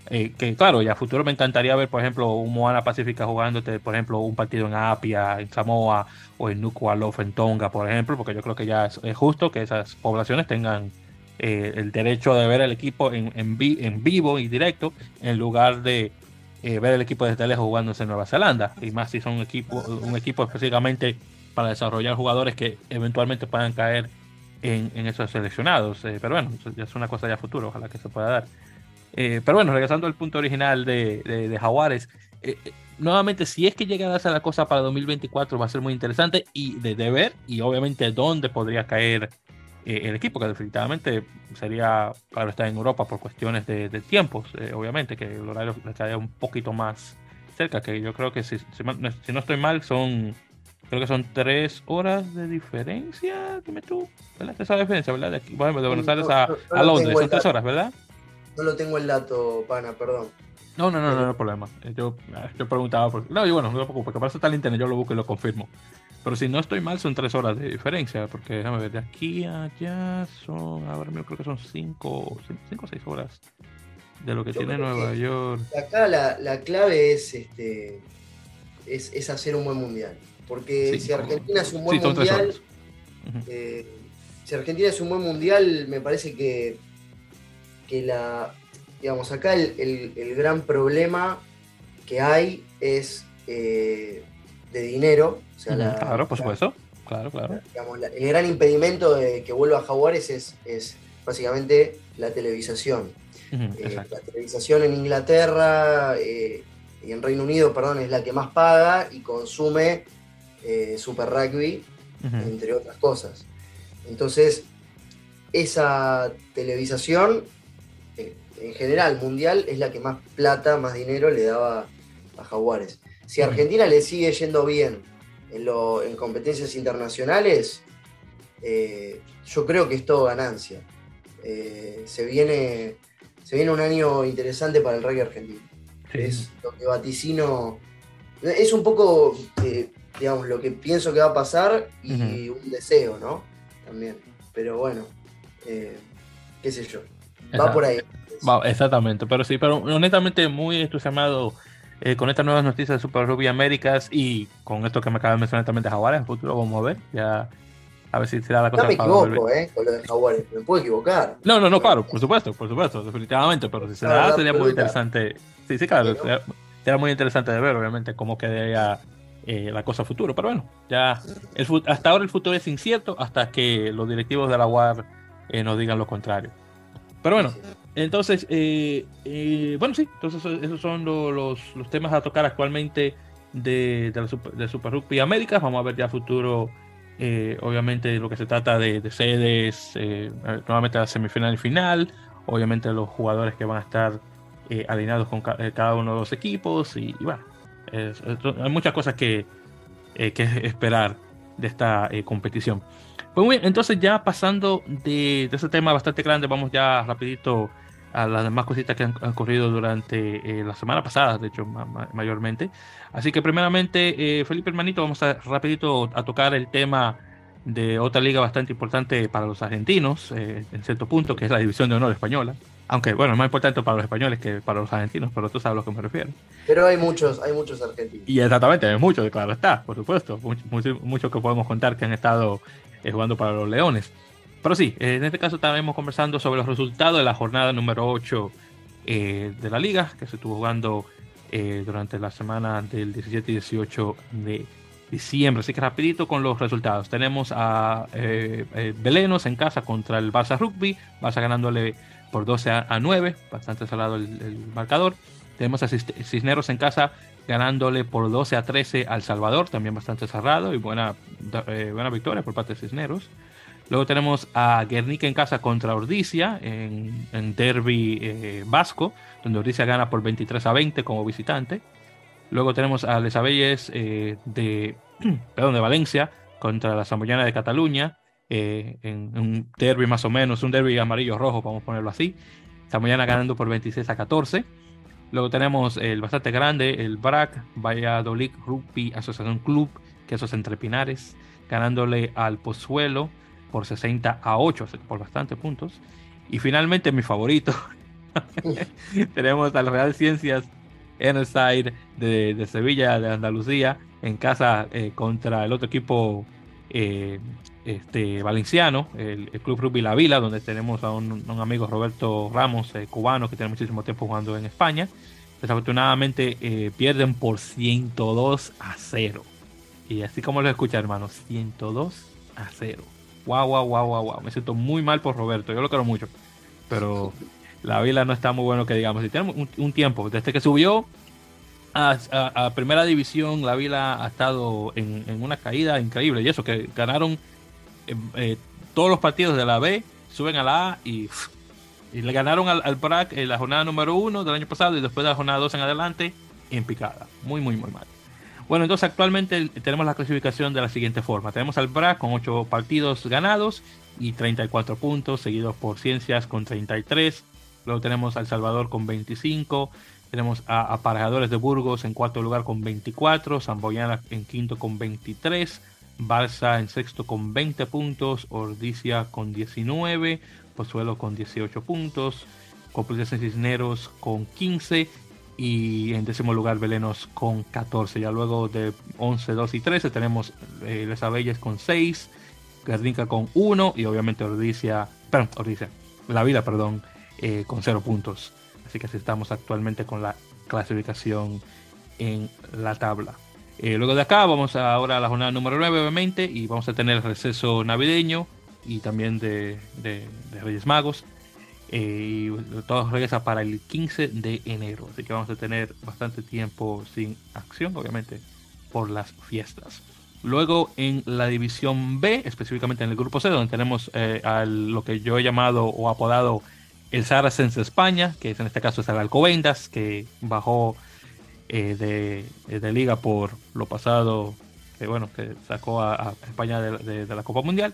Eh, que claro, ya a futuro me encantaría ver, por ejemplo, un Moana Pacífica jugándote, por ejemplo, un partido en Apia, en Samoa, o en Nuku'alofa, en Tonga, por ejemplo, porque yo creo que ya es, justo que esas poblaciones tengan el derecho de ver el equipo en, en, vivo y directo, en lugar de ver el equipo desde lejos jugándose en Nueva Zelanda. Y más si son un equipo, un equipo específicamente para desarrollar jugadores que eventualmente puedan caer en, esos seleccionados. Eh, pero bueno, eso es una cosa ya futuro, ojalá que se pueda dar. Eh, pero bueno, regresando al punto original de, de, Jaguares, eh, nuevamente, si es que llega a darse la cosa para 2024, va a ser muy interesante y de, ver, y obviamente dónde podría caer el equipo, que definitivamente sería, claro, estar en Europa por cuestiones de, tiempos, obviamente, que el horario le quedaría un poquito más cerca, que yo creo que si no estoy mal, son Creo que son tres horas de diferencia. Dime tú, ¿verdad? De diferencia, ¿verdad? De, aquí, de Buenos Aires a, a Londres, son tres horas, ¿verdad? No lo tengo el dato, pana, perdón. No, no, no, no, no hay problema. Eh, yo, yo preguntaba, por... no, yo bueno, no me preocupo, porque para eso está el internet, yo lo busco y lo confirmo. Pero si no estoy mal, son tres horas de diferencia, porque déjame ver, de aquí a allá son, ahora mismo creo que son cinco, cinco o seis horas de lo que tiene Nueva York. Acá la, la clave es, este, es, es hacer un buen mundial. Porque si Argentina es un buen mundial, eh, si Argentina es un buen mundial, me parece que, que la, digamos, acá el, gran problema que hay es eh, de dinero. claro, por supuesto. Claro, claro. el gran impedimento de que vuelva a Jaguares es, es básicamente la televisación. Eh, la televisación en Inglaterra y en Reino Unido, perdón, es la que más paga y consume eh, Super Rugby, entre otras cosas. Entonces, esa televisación, eh, en general mundial, es la que más plata, más dinero le daba a Jaguares. Si a Argentina le sigue yendo bien en, competencias internacionales, eh, yo creo que es todo ganancia. Eh, se, viene, se viene un año interesante para el rugby argentino. Es lo que vaticino. Es un poco, eh, digamos, lo que pienso que va a pasar y un deseo, ¿no? También. Pero bueno, qué sé yo. Va por ahí. exactamente, pero sí, pero honestamente muy entusiasmado eh, con estas nuevas noticias de Super Rugby Américas y con esto que me acaba de mencionar también de Jaguares, en futuro vamos a ver, ya a ver si será la cosa. No me equivoco, ¿eh? Con lo de Jaguares, me puedo equivocar. No, no, no, claro, por supuesto, por supuesto, definitivamente, pero si se da, sería muy interesante. Sí, sí, claro, sería, muy interesante de ver, obviamente, cómo quedaría eh, la cosa futuro, pero bueno, ya hasta ahora el futuro es incierto hasta que los directivos de la UAR eh, nos digan lo contrario. Pero bueno, entonces, eh, bueno, sí, entonces esos son los, temas a tocar actualmente de, de, Super, Rugby Américas. Vamos a ver ya futuro, obviamente, lo que se trata de, sedes, nuevamente la semifinal y final, obviamente los jugadores que van a estar alineados con cada uno de los equipos y, bueno, hay muchas cosas que, que esperar de esta competición. Pues muy bien, entonces ya pasando de, de ese tema bastante grande, vamos ya rapidito a las demás cositas que han, ocurrido durante eh, la semana pasada, de hecho, mayormente. Así que primeramente, eh, Felipe Hermanito, vamos a rapidito a tocar el tema de otra liga bastante importante para los argentinos, eh, en cierto punto, que es la División de Honor Española. Aunque, bueno, es más importante para los españoles que para los argentinos, pero tú sabes a lo que me refiero. Pero hay muchos, hay muchos argentinos. Y exactamente, hay muchos, claro está, por supuesto. Muchos mucho, que podemos contar que han estado jugando para los Leones. Pero sí, en este caso estaremos conversando sobre los resultados de la jornada número 8 eh, de la liga, que se estuvo jugando eh, durante la semana del 17 y 18 de diciembre. Así que rapidito con los resultados. Tenemos a eh, Belenos en casa contra el Barça Rugby, Barça ganándole por 12 a, 9, bastante salado el, marcador. Tenemos a Cisneros en casa ganándole por 12 a 13 al Salvador, también bastante cerrado y buena, buena victoria por parte de Cisneros. Luego tenemos a Guernica en casa contra Ordicia en, en derby eh, vasco, donde Ordicia gana por 23 a 20 como visitante. Luego tenemos a Les Abelles eh, de, perdón, de Valencia contra la Zamboyana de Cataluña, eh, en, un derby más o menos, un derby amarillo-rojo, vamos a ponerlo así. Zamboyana ganando por 26 a 14. Luego tenemos el bastante grande, el BRAC, Valladolid Rugby Asociación Club, que esos entre Pinares, ganándole al Pozuelo por 60 a 8, por bastantes puntos. Y finalmente mi favorito, tenemos al Real Ciencias Enerside de, de, Sevilla, de Andalucía, en casa eh, contra el otro equipo eh, este, valenciano, el, Club Rugby La Vila, donde tenemos a un, amigo Roberto Ramos, eh, cubano, que tiene muchísimo tiempo jugando en España. Desafortunadamente pierden por 102 a 0. Y así como lo escucha, hermanos, 102 a 0. Wow, wow, wow, wow, wow. Me siento muy mal por Roberto. Yo lo quiero mucho. Pero la Vila no está muy bueno que digamos. Y tiene un, tiempo. Desde que subió a, primera división, la Vila ha estado en, una caída increíble. Y eso, que ganaron eh, eh, todos los partidos de la B, suben a la A y, le ganaron al, al BRAC en la jornada número uno del año pasado y después de la jornada 2 en adelante en picada. Muy, muy, muy mal. Bueno, entonces actualmente tenemos la clasificación de la siguiente forma. Tenemos al BRA con 8 partidos ganados y 34 puntos, seguidos por Ciencias con 33. Luego tenemos al Salvador con 25. Tenemos a Aparejadores de Burgos en cuarto lugar con 24. Zamboyana en quinto con 23. Balsa en sexto con 20 puntos. Ordicia con 19. Pozuelo con 18 puntos. Complutense Cisneros con 15 y en décimo lugar Belenos con 14. Ya luego de 11, 2 y 13 tenemos eh, Les con 6, Guernica con 1 y obviamente Ordicia, perdón, Ordicia, La Vida, perdón, eh, con 0 puntos. Así que así estamos actualmente con la clasificación en la tabla. Eh, luego de acá vamos ahora a la jornada número 9 obviamente y vamos a tener el receso navideño y también de, de Reyes Magos. Eh, y todo regresa para el 15 de enero. Así que vamos a tener bastante tiempo sin acción, obviamente, por las fiestas. Luego en la división B, específicamente en el grupo C, donde tenemos eh, a lo que yo he llamado o apodado el Saracens de España, que es en este caso es el Alcobendas, que bajó eh, de, liga por lo pasado, que bueno, que sacó a, España de, la Copa Mundial.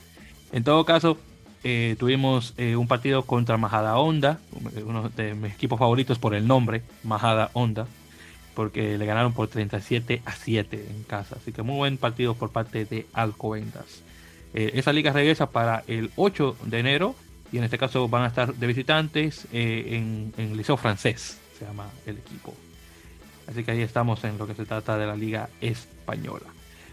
En todo caso, eh, tuvimos un partido contra Majada Honda, uno de mis equipos favoritos por el nombre, Majada Honda, porque le ganaron por 37 a 7 en casa. Así que muy buen partido por parte de Alcobendas. Eh, esa liga regresa para el 8 de enero y en este caso van a estar de visitantes eh, en, en Liceo Francés, se llama el equipo. Así que ahí estamos en lo que se trata de la liga española.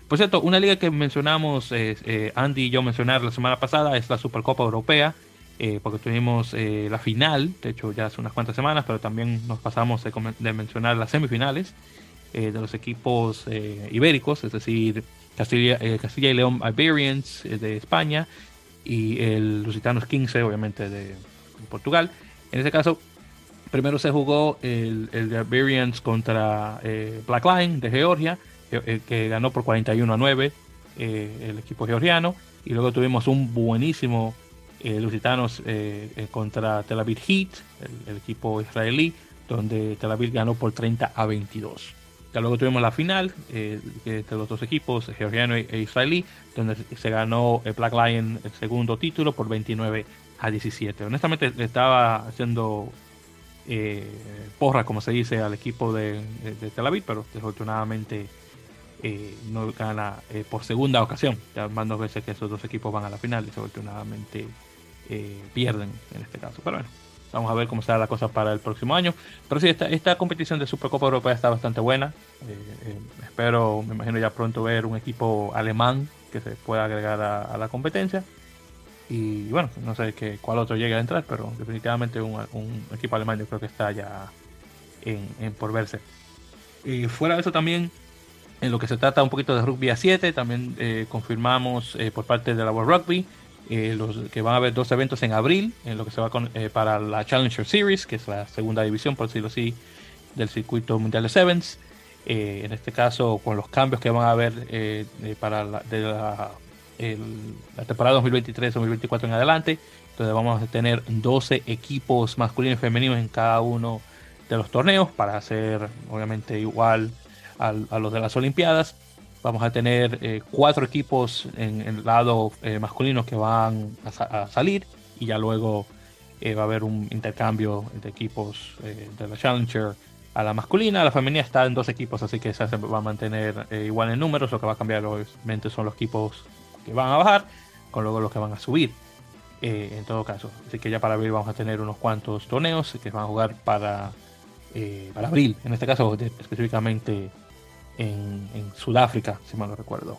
Por cierto, una liga que mencionamos, eh, Andy y yo mencionar la semana pasada es la Supercopa Europea eh, porque tuvimos eh, la final, de hecho ya hace unas cuantas semanas, pero también nos pasamos de, mencionar las semifinales eh, de los equipos ibéricos, es decir, Castilla, y León Iberians de España y el Lusitanos 15, obviamente, de Portugal. En este caso, primero se jugó el, el de Iberians contra Black Line de Georgia, que ganó por 41 a 9 el equipo georgiano, y luego tuvimos un buenísimo eh, Lusitanos eh, eh, contra Tel Aviv Heat, el, equipo israelí, donde Tel Aviv ganó por 30 a 22. Ya luego tuvimos la final eh, de los dos equipos, georgiano e, e israelí, donde se ganó el Black Lion el segundo título por 29 a 17. Honestamente estaba haciendo porra, como se dice, al equipo de, de Tel Aviv, pero desafortunadamente eh, no gana eh, por segunda ocasión. Ya más dos veces que esos dos equipos van a la final, desafortunadamente eh, pierden en este caso. Pero bueno, vamos a ver cómo será la cosa para el próximo año. Pero sí, esta, esta competición de Supercopa Europea está bastante buena. espero, me imagino ya pronto ver un equipo alemán que se pueda agregar a, la competencia. Y bueno, no sé que, cuál otro llegue a entrar, pero definitivamente un, equipo alemán yo creo que está ya en, por verse. Y fuera de eso también en lo que se trata un poquito de rugby a 7, también eh, confirmamos eh, por parte de la World Rugby eh, los, que van a haber dos eventos en abril, en lo que se va con, para la Challenger Series, que es la segunda división, por decirlo así, del circuito mundial de Sevens. en este caso, con los cambios que van a haber para la, de la, la temporada 2023-2024 en adelante. Entonces vamos a tener 12 equipos masculinos y femeninos en cada uno de los torneos para hacer obviamente igual a, los de las Olimpiadas. Vamos a tener eh, cuatro equipos en, el lado eh, masculino que van a, salir y ya luego eh, va a haber un intercambio de equipos de la Challenger a la masculina. La femenina está en dos equipos, así que se va a mantener igual en números. Lo que va a cambiar obviamente son los equipos van a bajar con luego los que van a subir. en todo caso, así que ya para abril vamos a tener unos cuantos torneos que van a jugar para, para abril, en este caso específicamente en, Sudáfrica, si mal no recuerdo.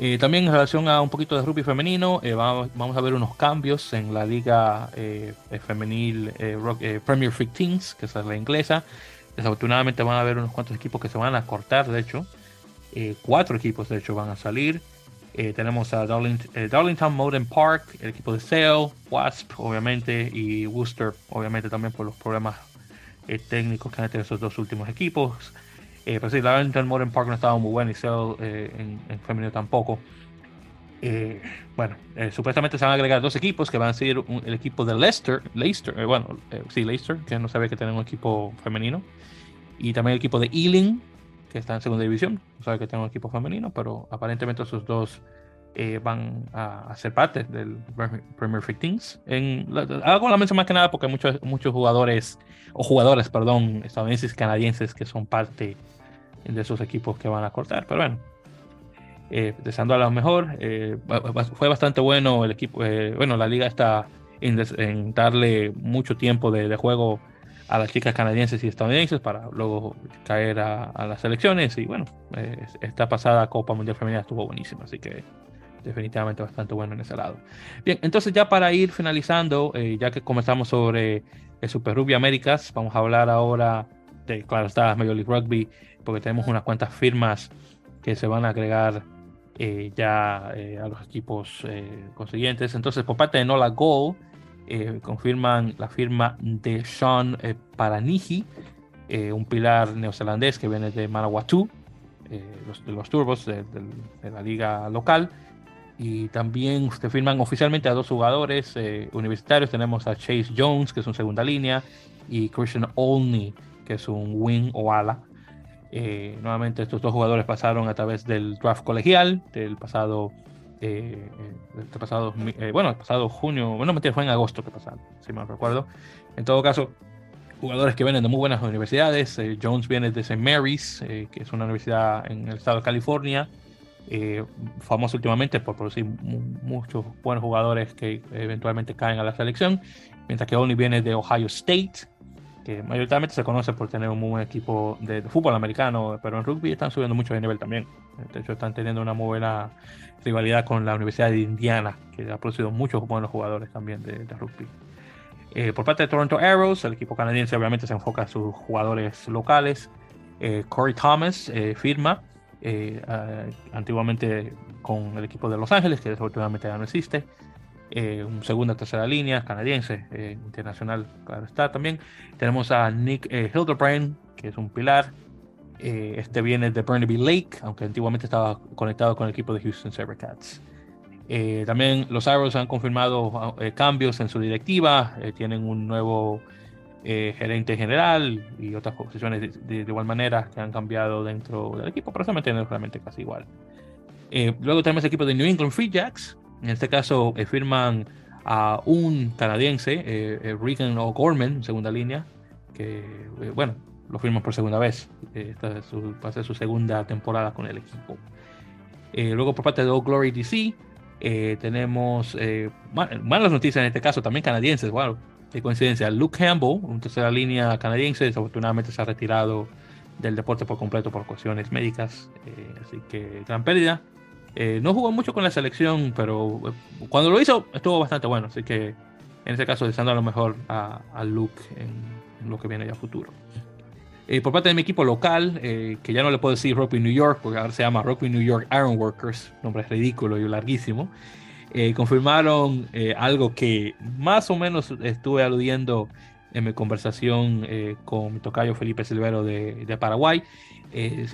Eh, también en relación a un poquito de rugby femenino, eh, vamos, a ver unos cambios en la liga eh, femenil Premier Freak Teams, que es la inglesa. Desafortunadamente van a haber unos cuantos equipos que se van a cortar, de hecho. cuatro equipos, de hecho, van a salir. Tenemos a Darlington Modern Park, el equipo de Sale, Wasp, obviamente, y Worcester, obviamente, también por los problemas técnicos que han tenido esos dos últimos equipos. Eh, pero sí, en Modern Park no estaba muy buena y eh, en, femenino tampoco. Eh, bueno, eh, supuestamente se van a agregar dos equipos que van a ser el equipo de Leicester, Leicester bueno, sí, Leicester, que no sabe que tiene un equipo femenino, y también el equipo de Ealing, que está en segunda división, no sabe que tiene un equipo femenino, pero aparentemente esos dos van a, ser parte del Premier League Teams. En, hago la mención más que nada porque hay muchos, muchos jugadores, o jugadores, perdón, estadounidenses, canadienses que son parte de esos equipos que van a cortar. Pero bueno, eh, deseando a lo mejor. Eh, fue bastante bueno el equipo. Eh, bueno, la liga está en, darle mucho tiempo de, juego a las chicas canadienses y estadounidenses para luego caer a, las elecciones. Y bueno, eh, esta pasada Copa Mundial Femenina estuvo buenísima, así que definitivamente bastante bueno en ese lado. Bien, entonces ya para ir finalizando, ya que comenzamos sobre el Super Rugby Américas, vamos a hablar ahora de, claro está, Major League Rugby porque tenemos unas cuantas firmas que se van a agregar eh, ya eh, a los equipos eh, consiguientes. Entonces, por parte de Nola Gold, confirman la firma de Sean Paraniji, un pilar neozelandés que viene de Manawatu. los, los, turbos de, la liga local. Y también se firman oficialmente a dos jugadores universitarios. Tenemos a Chase Jones, que es un segunda línea, y Christian Olney, que es un wing o ala. nuevamente estos dos jugadores pasaron a través del draft colegial del pasado eh, este pasado, eh, bueno, el pasado junio, bueno, mentira, fue en agosto que pasaron, si me recuerdo. En todo caso, jugadores que vienen de muy buenas universidades. Eh, Jones viene de St. Mary's, eh, que es una universidad en el estado de California, famoso últimamente por producir muchos buenos jugadores que eventualmente caen a la selección. Mientras que Only viene de Ohio State, que mayoritariamente se conoce por tener un muy buen equipo de, de fútbol americano, pero en rugby están subiendo mucho de nivel también. De hecho, están teniendo una muy buena rivalidad con la Universidad de Indiana, que ha producido muchos buenos jugadores también de, rugby. Eh, por parte de Toronto Arrows, el equipo canadiense obviamente se enfoca a sus jugadores locales. Eh, Corey Thomas eh, firma antiguamente con el equipo de Los Ángeles, que desafortunadamente ya no existe. Un segunda, tercera línea, canadiense, internacional, claro está también. Tenemos a Nick Hildebrand, que es un pilar, eh, este viene de Burnaby Lake, aunque antiguamente estaba conectado con el equipo de Houston Sabercats. Eh, también los Arrows han confirmado eh, cambios en su directiva, tienen un nuevo gerente general y otras posiciones de, igual manera que han cambiado dentro del equipo, pero se mantienen realmente casi igual. luego tenemos el equipo de New England Free Jacks, en este caso firman a un canadiense, Regan O'Gorman, segunda línea, que bueno, lo firmó por segunda vez. Eh, esta es su, va a ser su segunda temporada con el equipo. Eh, luego por parte de Old Glory DC eh, tenemos malas noticias en este caso, también canadienses, bueno, qué coincidencia. Luke Campbell, un tercera línea canadiense, desafortunadamente se ha retirado del deporte por completo por cuestiones médicas, así que gran pérdida. No jugó mucho con la selección, pero cuando lo hizo estuvo bastante bueno, así que en este caso deseando a lo mejor a, a Luke en, lo que viene ya futuro. Eh, por parte de mi equipo local, eh, que ya no le puedo decir Rugby New York, porque ahora se llama Rugby New York Iron Workers, nombre ridículo y larguísimo, eh, confirmaron algo que más o menos estuve aludiendo en mi conversación con mi tocayo Felipe Silvero de, de Paraguay.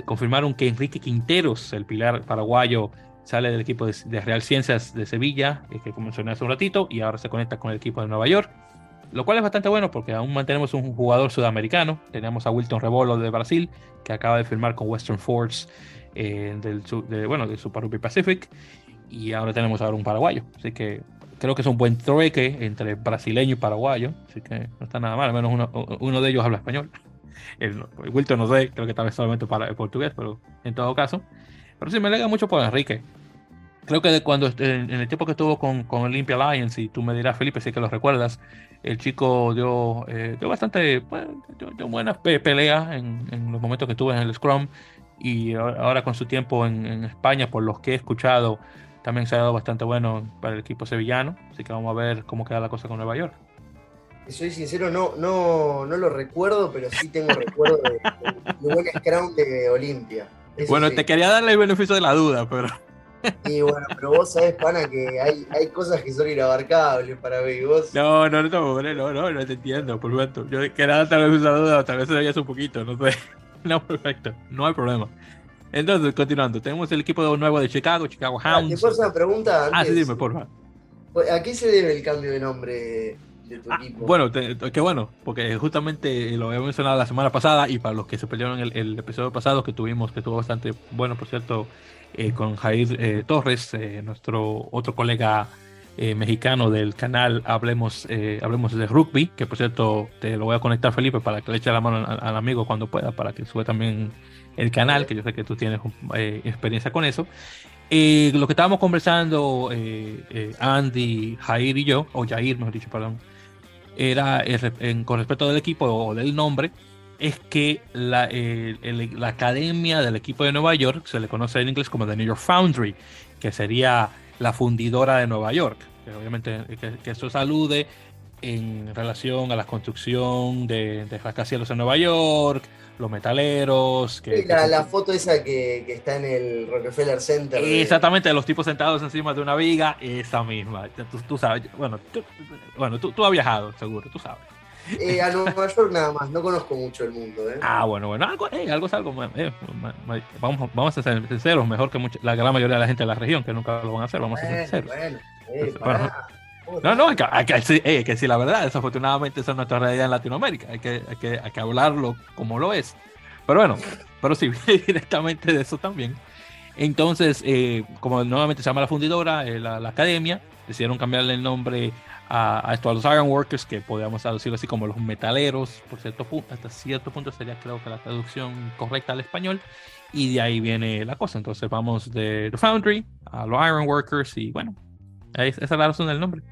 Confirmaron que Enrique Quinteros, el pilar paraguayo, sale del equipo de, de Real Ciencias de Sevilla, que mencioné hace un ratito, y ahora se conecta con el equipo de Nueva York lo cual es bastante bueno porque aún mantenemos un jugador sudamericano. Tenemos a Wilton Rebolo de Brasil, que acaba de firmar con Western Force eh, del, de, bueno, del Super Rugby Pacific. Y ahora tenemos ahora un paraguayo. Así que creo que es un buen trueque entre brasileño y paraguayo. Así que no está nada mal. Al menos uno, uno de ellos habla español. El, Wilton no sé, creo que tal vez solamente para el portugués, pero en todo caso. Pero sí me alega mucho por Enrique creo que de cuando en el tiempo que estuvo con, con Olympia Lions, y tú me dirás, Felipe, si que lo recuerdas, el chico dio, eh, dio bastante bueno, dio, buenas peleas en, en, los momentos que estuvo en el Scrum y ahora con su tiempo en, en, España, por los que he escuchado, también se ha dado bastante bueno para el equipo sevillano, así que vamos a ver cómo queda la cosa con Nueva York. Soy sincero, no, no, no lo recuerdo, pero sí tengo recuerdo de, de, buen Scrum de Olimpia. bueno, te quería darle el beneficio de la duda, pero... Y bueno, pero vos sabés, pana, que hay, hay cosas que son inabarcables para mí. ¿Vos? No, no, no, no, no, no te entiendo, por supuesto. Yo quería tal vez una duda, tal vez se veías un poquito, no sé. No, perfecto, no hay problema. Entonces, continuando, tenemos el equipo nuevo de Chicago, Chicago ah, Hounds. ¿Te puedo hacer una pregunta? Ah, sí, dime, por favor. ¿A qué se debe el cambio de nombre de tu ah, equipo? Bueno, qué bueno, porque justamente lo había mencionado la semana pasada y para los que se pelearon el, el episodio pasado que tuvimos, que estuvo bastante bueno, por cierto, eh, con Jair eh, Torres, eh, nuestro otro colega mexicano del canal Hablemos, Hablemos de Rugby, que por cierto te lo voy a conectar Felipe para que le eche la mano al, amigo cuando pueda, para que sube también el canal, que yo sé que tú tienes experiencia con eso. lo que estábamos conversando Andy, Jair y yo, o Jair mejor dicho, perdón, era con respecto del equipo o del nombre, es que la, la, academia del equipo de Nueva York se le conoce en inglés como The New York Foundry, que sería la fundidora de Nueva York. Que obviamente que, eso salude en relación a la construcción de, de rascacielos en Nueva York, los metaleros. Que, la, foto esa que, está en el Rockefeller Center. Exactamente, los tipos sentados encima de una viga, esa misma. Tú, sabes, bueno, bueno tú, tú, has viajado, seguro, tú sabes. Eh, a Nueva York nada más, no conozco mucho el mundo. ¿eh? Ah, bueno, bueno, algo, eh, algo es algo. Eh, vamos, vamos a ser sinceros, mejor que mucha, la gran mayoría de la gente de la región, que nunca lo van a hacer, vamos a ser sinceros. Bueno, eh, no, no, hay que, hay, que, hay que, decir la verdad. Desafortunadamente, esa es nuestra realidad en Latinoamérica. Hay que, hay que, hay que hablarlo como lo es. Pero bueno, pero sí, directamente de eso también. Entonces, eh, como nuevamente se llama la fundidora, eh, la, academia, decidieron cambiarle el nombre a, esto, a los Iron Workers, que podríamos decirlo así como los metaleros, por cierto punto, hasta cierto punto sería creo que la traducción correcta al español, y de ahí viene la cosa. Entonces vamos de The Foundry a los Iron Workers, y bueno, esa es la razón del nombre.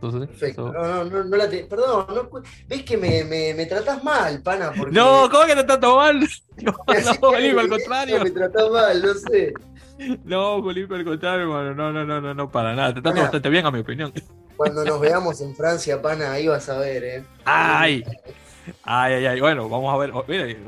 Perfecto. No, no, no, no la te... Perdón, no... ves que me, me, me tratás mal, pana. Porque... No, ¿cómo que te trato mal? No, no, Felipe, al contrario. Me tratás mal, no sé. No, Felipe, al contrario, hermano. No, no, no, no, no, para nada. Te trato bastante bien, a mi opinión. Cuando nos veamos en Francia, pana, ahí vas a ver, ¿eh? Ay. Ay, ay, ay. Bueno, vamos a ver. Oh, mire,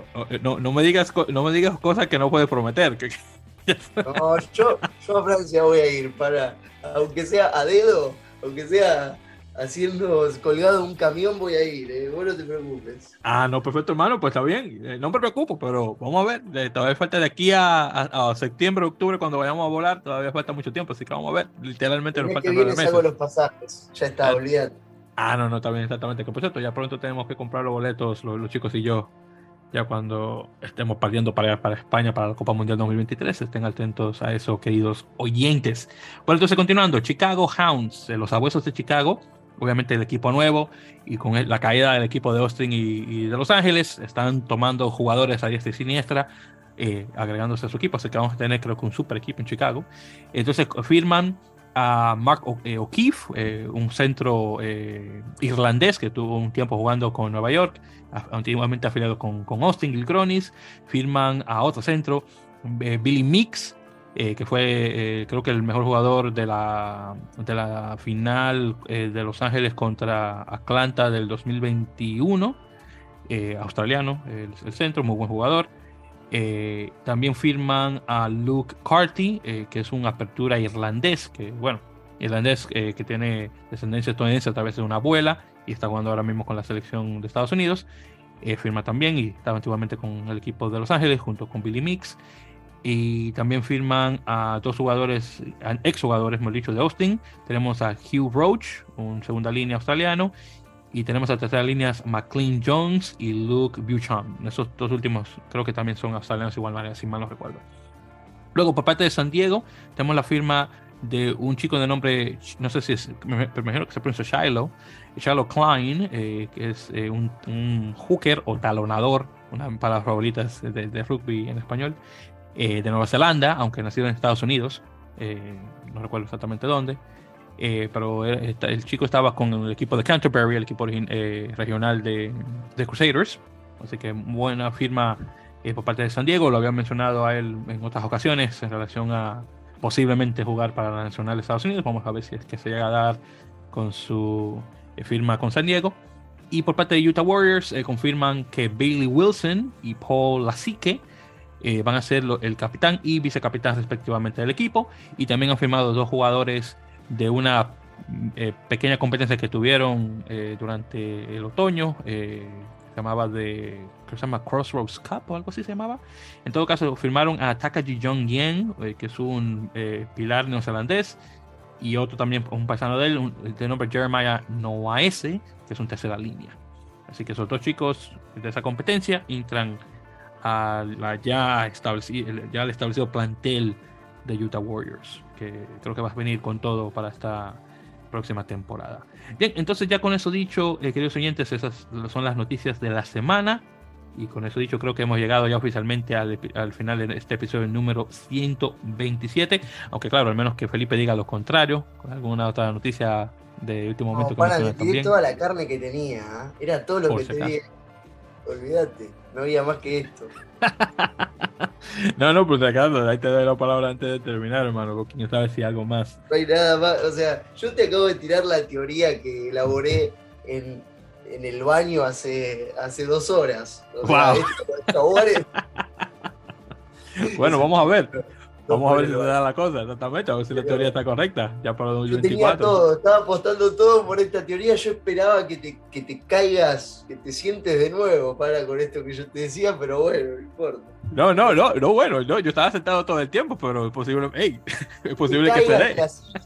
no, no, me digas, no me digas cosas que no puedes prometer. no, yo, yo a Francia voy a ir para, aunque sea a dedo, aunque sea haciendo colgado un camión, voy a ir, eh. vos no te preocupes. Ah, no, perfecto, hermano, pues está bien, eh, no me preocupo, pero vamos a ver, eh, todavía falta de aquí a, septiembre, octubre, cuando vayamos a volar, todavía falta mucho tiempo, así que vamos a ver, literalmente nos falta nueve meses. los pasajes, ya está, ah, olvídate. Ah, no, no, está bien, exactamente, que por cierto, ya pronto tenemos que comprar los boletos, los, chicos y yo, ya cuando estemos partiendo para, España para la Copa Mundial 2023. Estén atentos a eso, queridos oyentes. Bueno, entonces continuando, Chicago Hounds, los abuesos de Chicago, obviamente el equipo nuevo y con la caída del equipo de Austin y, de Los Ángeles, están tomando jugadores a diestra y siniestra, eh, agregándose a su equipo, así que vamos a tener creo que un super equipo en Chicago. Entonces firman a Mark eh, O'Keefe, eh, un centro irlandés que tuvo un tiempo jugando con Nueva York, antiguamente afiliado con, con Austin, Gilgronis, firman a otro centro, Billy Mix, eh, que fue eh, creo que el mejor jugador de la, de la final eh, de Los Ángeles contra Atlanta del 2021, australiano, el, centro, muy buen jugador. También firman a Luke Carty, que es un apertura irlandés, que bueno, irlandés que tiene descendencia estadounidense a través de una abuela y está jugando ahora mismo con la selección de Estados Unidos. firma también y estaba antiguamente con el equipo de Los Ángeles junto con Billy Mix y también firman a dos jugadores, ex jugadores, hemos dicho, de Austin. Tenemos a Hugh Roach, un segunda línea australiano, y tenemos a tercera línea McLean Jones y Luke Buchan. Esos dos últimos creo que también son australianos igual, si mal no recuerdo. Luego, por parte de San Diego, tenemos la firma de un chico de nombre, no sé si es, me, imagino que se pronuncia Shiloh, Shiloh Klein, eh, que es eh, un, hooker o talonador, una de las favoritas de, rugby en español, eh, de Nueva Zelanda, aunque nacido en Estados Unidos, eh, no recuerdo exactamente dónde, eh, pero el, chico estaba con el equipo de Canterbury, el equipo regional de, de, Crusaders, así que buena firma por parte de San Diego, lo había mencionado a él en otras ocasiones en relación a posiblemente jugar para la Nacional de Estados Unidos, vamos a ver si es que se llega a dar con su firma con San Diego. Y por parte de Utah Warriors confirman que Bailey Wilson y Paul Lasique eh, van a ser el capitán y vicecapitán respectivamente del equipo. Y también han firmado dos jugadores de una eh, pequeña competencia que tuvieron eh, durante el otoño. se llamaba de. Que se llama Crossroads Cup o algo así se llamaba. En todo caso, firmaron a Takaji Jong Yen, que es un pilar neozelandés. Y otro también, un paisano de él, de nombre Jeremiah Noaese, que es un tercera línea. Así que esos dos chicos de esa competencia entran a ya, establecido, ya establecido plantel de Utah Warriors, que creo que va a venir con todo para esta próxima temporada. Bien, entonces ya con eso dicho, eh, queridos oyentes, esas son las noticias de la semana. Y con eso dicho, creo que hemos llegado ya oficialmente al, al, final de este episodio número 127. Aunque claro, al menos que Felipe diga lo contrario, con alguna otra noticia de último momento. No, para, también. toda la carne que tenía, ¿eh? era todo lo que tenía. Olvídate no había más que esto. no, no, pues acá ahí te doy la palabra antes de terminar, hermano. Quién sabe si algo más. No hay nada más. O sea, yo te acabo de tirar la teoría que elaboré en, en el baño hace, hace dos horas. wow. bueno, vamos a ver. Vamos a ver si se da la cosa, exactamente, a ver si la teoría está correcta, ya para 2024. Yo tenía todo, estaba apostando todo por esta teoría, yo esperaba que te, que te caigas, que te sientes de nuevo para con esto que yo te decía, pero bueno, no importa. No, no, no, no, bueno, no, yo estaba sentado todo el tiempo, pero es posible, hey, es posible que, se dé.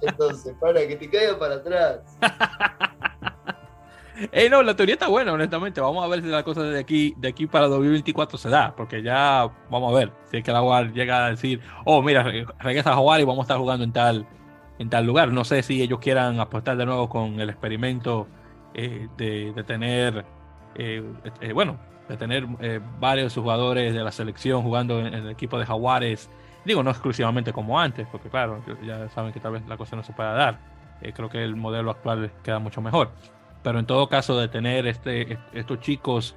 entonces, para que te caiga para atrás. Ey, no, la teoría está buena, honestamente. Vamos a ver si la cosa de aquí, de aquí para 2024 se da, porque ya vamos a ver si es que la UAR llega a decir, oh, mira, regresa a jugar y vamos a estar jugando en tal, en tal lugar. No sé si ellos quieran apostar de nuevo con el experimento eh, de, tener, eh, eh, bueno, de tener varios jugadores de la selección jugando en, el equipo de Jaguares. Digo, no exclusivamente como antes, porque claro, ya saben que tal vez la cosa no se pueda dar. creo que el modelo actual queda mucho mejor pero en todo caso de tener este, estos chicos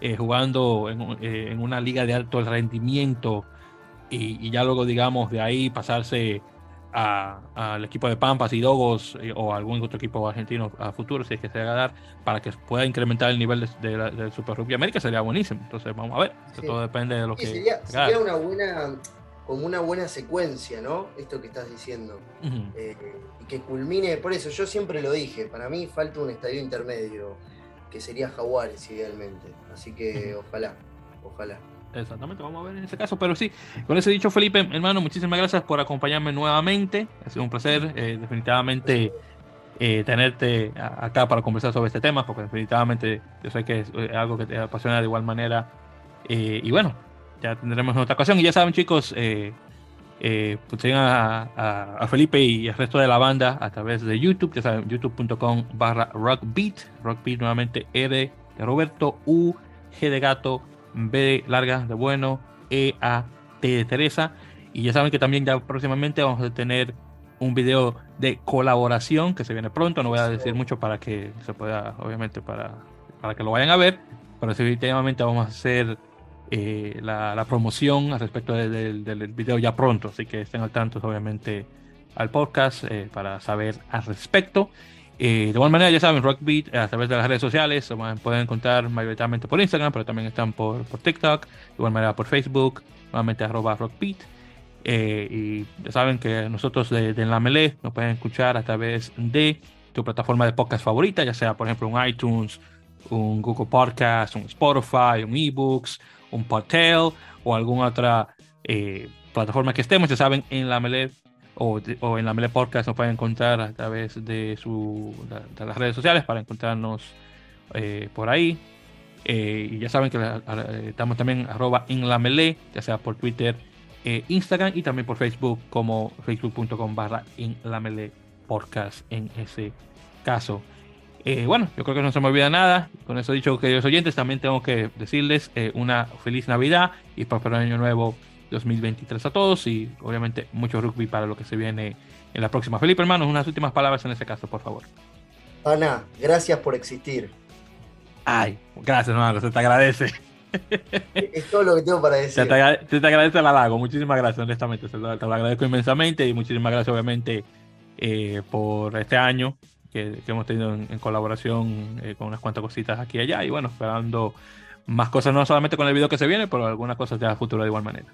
eh, jugando eh, en, una liga de alto rendimiento y, ya luego digamos de ahí pasarse al equipo de Pampas y Dogos eh, o algún otro equipo argentino a futuro si es que se haga dar para que pueda incrementar el nivel de, del Super Rugby América sería buenísimo. Entonces vamos a ver. Todo depende de lo que sería, sería una buena como una buena secuencia, ¿no? Esto que estás diciendo. Eh, y que culmine, por eso yo siempre lo dije, para mí falta un estadio intermedio, que sería Jaguares idealmente. Así que ojalá, ojalá. Exactamente, vamos a ver en ese caso. Pero sí, con ese dicho, Felipe, hermano, muchísimas gracias por acompañarme nuevamente. Ha sido un placer, eh, definitivamente, eh, tenerte acá para conversar sobre este tema, porque definitivamente yo sé que es algo que te apasiona de igual manera. y bueno, ya tendremos en otra ocasión. Y ya saben, chicos, eh, eh, pues a, a, Felipe y el resto de la banda a través de YouTube, ya saben, youtube.com barra rockbeat, rockbeat nuevamente E de Roberto, U, G de gato, B larga de bueno, E, A, T de Teresa. Y ya saben que también ya próximamente vamos a tener un video de colaboración que se viene pronto. No voy a decir mucho para que se pueda, obviamente, para, para que lo vayan a ver. Pero definitivamente vamos a hacer eh, la, promoción al respecto del video ya pronto, así que estén al tanto obviamente al podcast eh, para saber al respecto. Eh, de igual manera, ya saben, Rockbeat a través de las redes sociales, pueden encontrar mayoritariamente por Instagram, pero también están por, TikTok, de igual manera por Facebook, nuevamente arroba Rockbeat. y ya saben que nosotros de, de La Melé nos pueden escuchar a través de tu plataforma de podcast favorita, ya sea por ejemplo un iTunes, un Google Podcast, un Spotify, un eBooks, un Podtail o alguna otra eh, plataforma que estemos, ya saben, en la Mele o, en la Mele Podcast nos pueden encontrar a través de, su, de las redes sociales para encontrarnos eh, por ahí. Eh, y ya saben que estamos también arroba en la Mele, ya sea por Twitter, Instagram y también por Facebook como facebook.com barra en la Mele Podcast en ese caso. Eh, bueno, yo creo que no se me olvida nada. Con eso dicho, queridos oyentes, también tengo que decirles eh, una feliz Navidad y próspero año nuevo 2023 a todos y obviamente mucho rugby para lo que se viene en la próxima. Felipe, hermanos, unas últimas palabras en ese caso, por favor. Ana, gracias por existir. Ay, gracias, hermano, se te agradece. Es todo lo que tengo para decir. Se te, agradece el halago, muchísimas gracias, honestamente. te lo agradezco inmensamente y muchísimas gracias, obviamente, eh, por este año que, hemos tenido en, colaboración eh, con unas cuantas cositas aquí y allá. Y bueno, esperando más cosas, no solamente con el video que se viene, pero algunas cosas ya futuro de igual manera.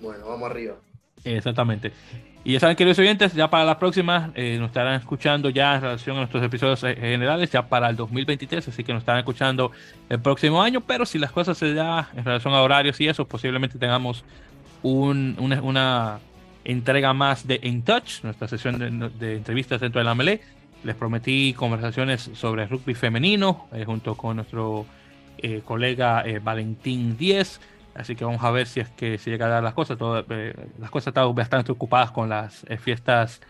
Bueno, vamos arriba. Exactamente. Y ya saben, queridos oyentes, ya para la próxima eh, nos estarán escuchando ya en relación a nuestros episodios eh, generales, ya para el 2023, así que nos estarán escuchando el próximo año, pero si las cosas se dan en relación a horarios y eso, posiblemente tengamos un, una, entrega más de In Touch, nuestra sesión de, entrevistas dentro de la Melee. Les prometí conversaciones sobre rugby femenino eh, junto con nuestro eh, colega eh, Valentín Díez. Así que vamos a ver si es que se llega a dar las cosas. las cosas están bastante ocupadas con las fiestas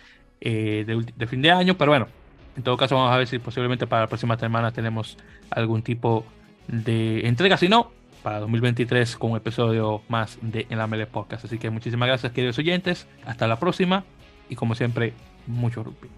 de, de, fin de año, pero bueno, en todo caso vamos a ver si posiblemente para la próxima semana tenemos algún tipo de entrega. Si no, para 2023 con un episodio más de En la Mele Podcast. Así que muchísimas gracias, queridos oyentes. Hasta la próxima y como siempre, mucho rugby.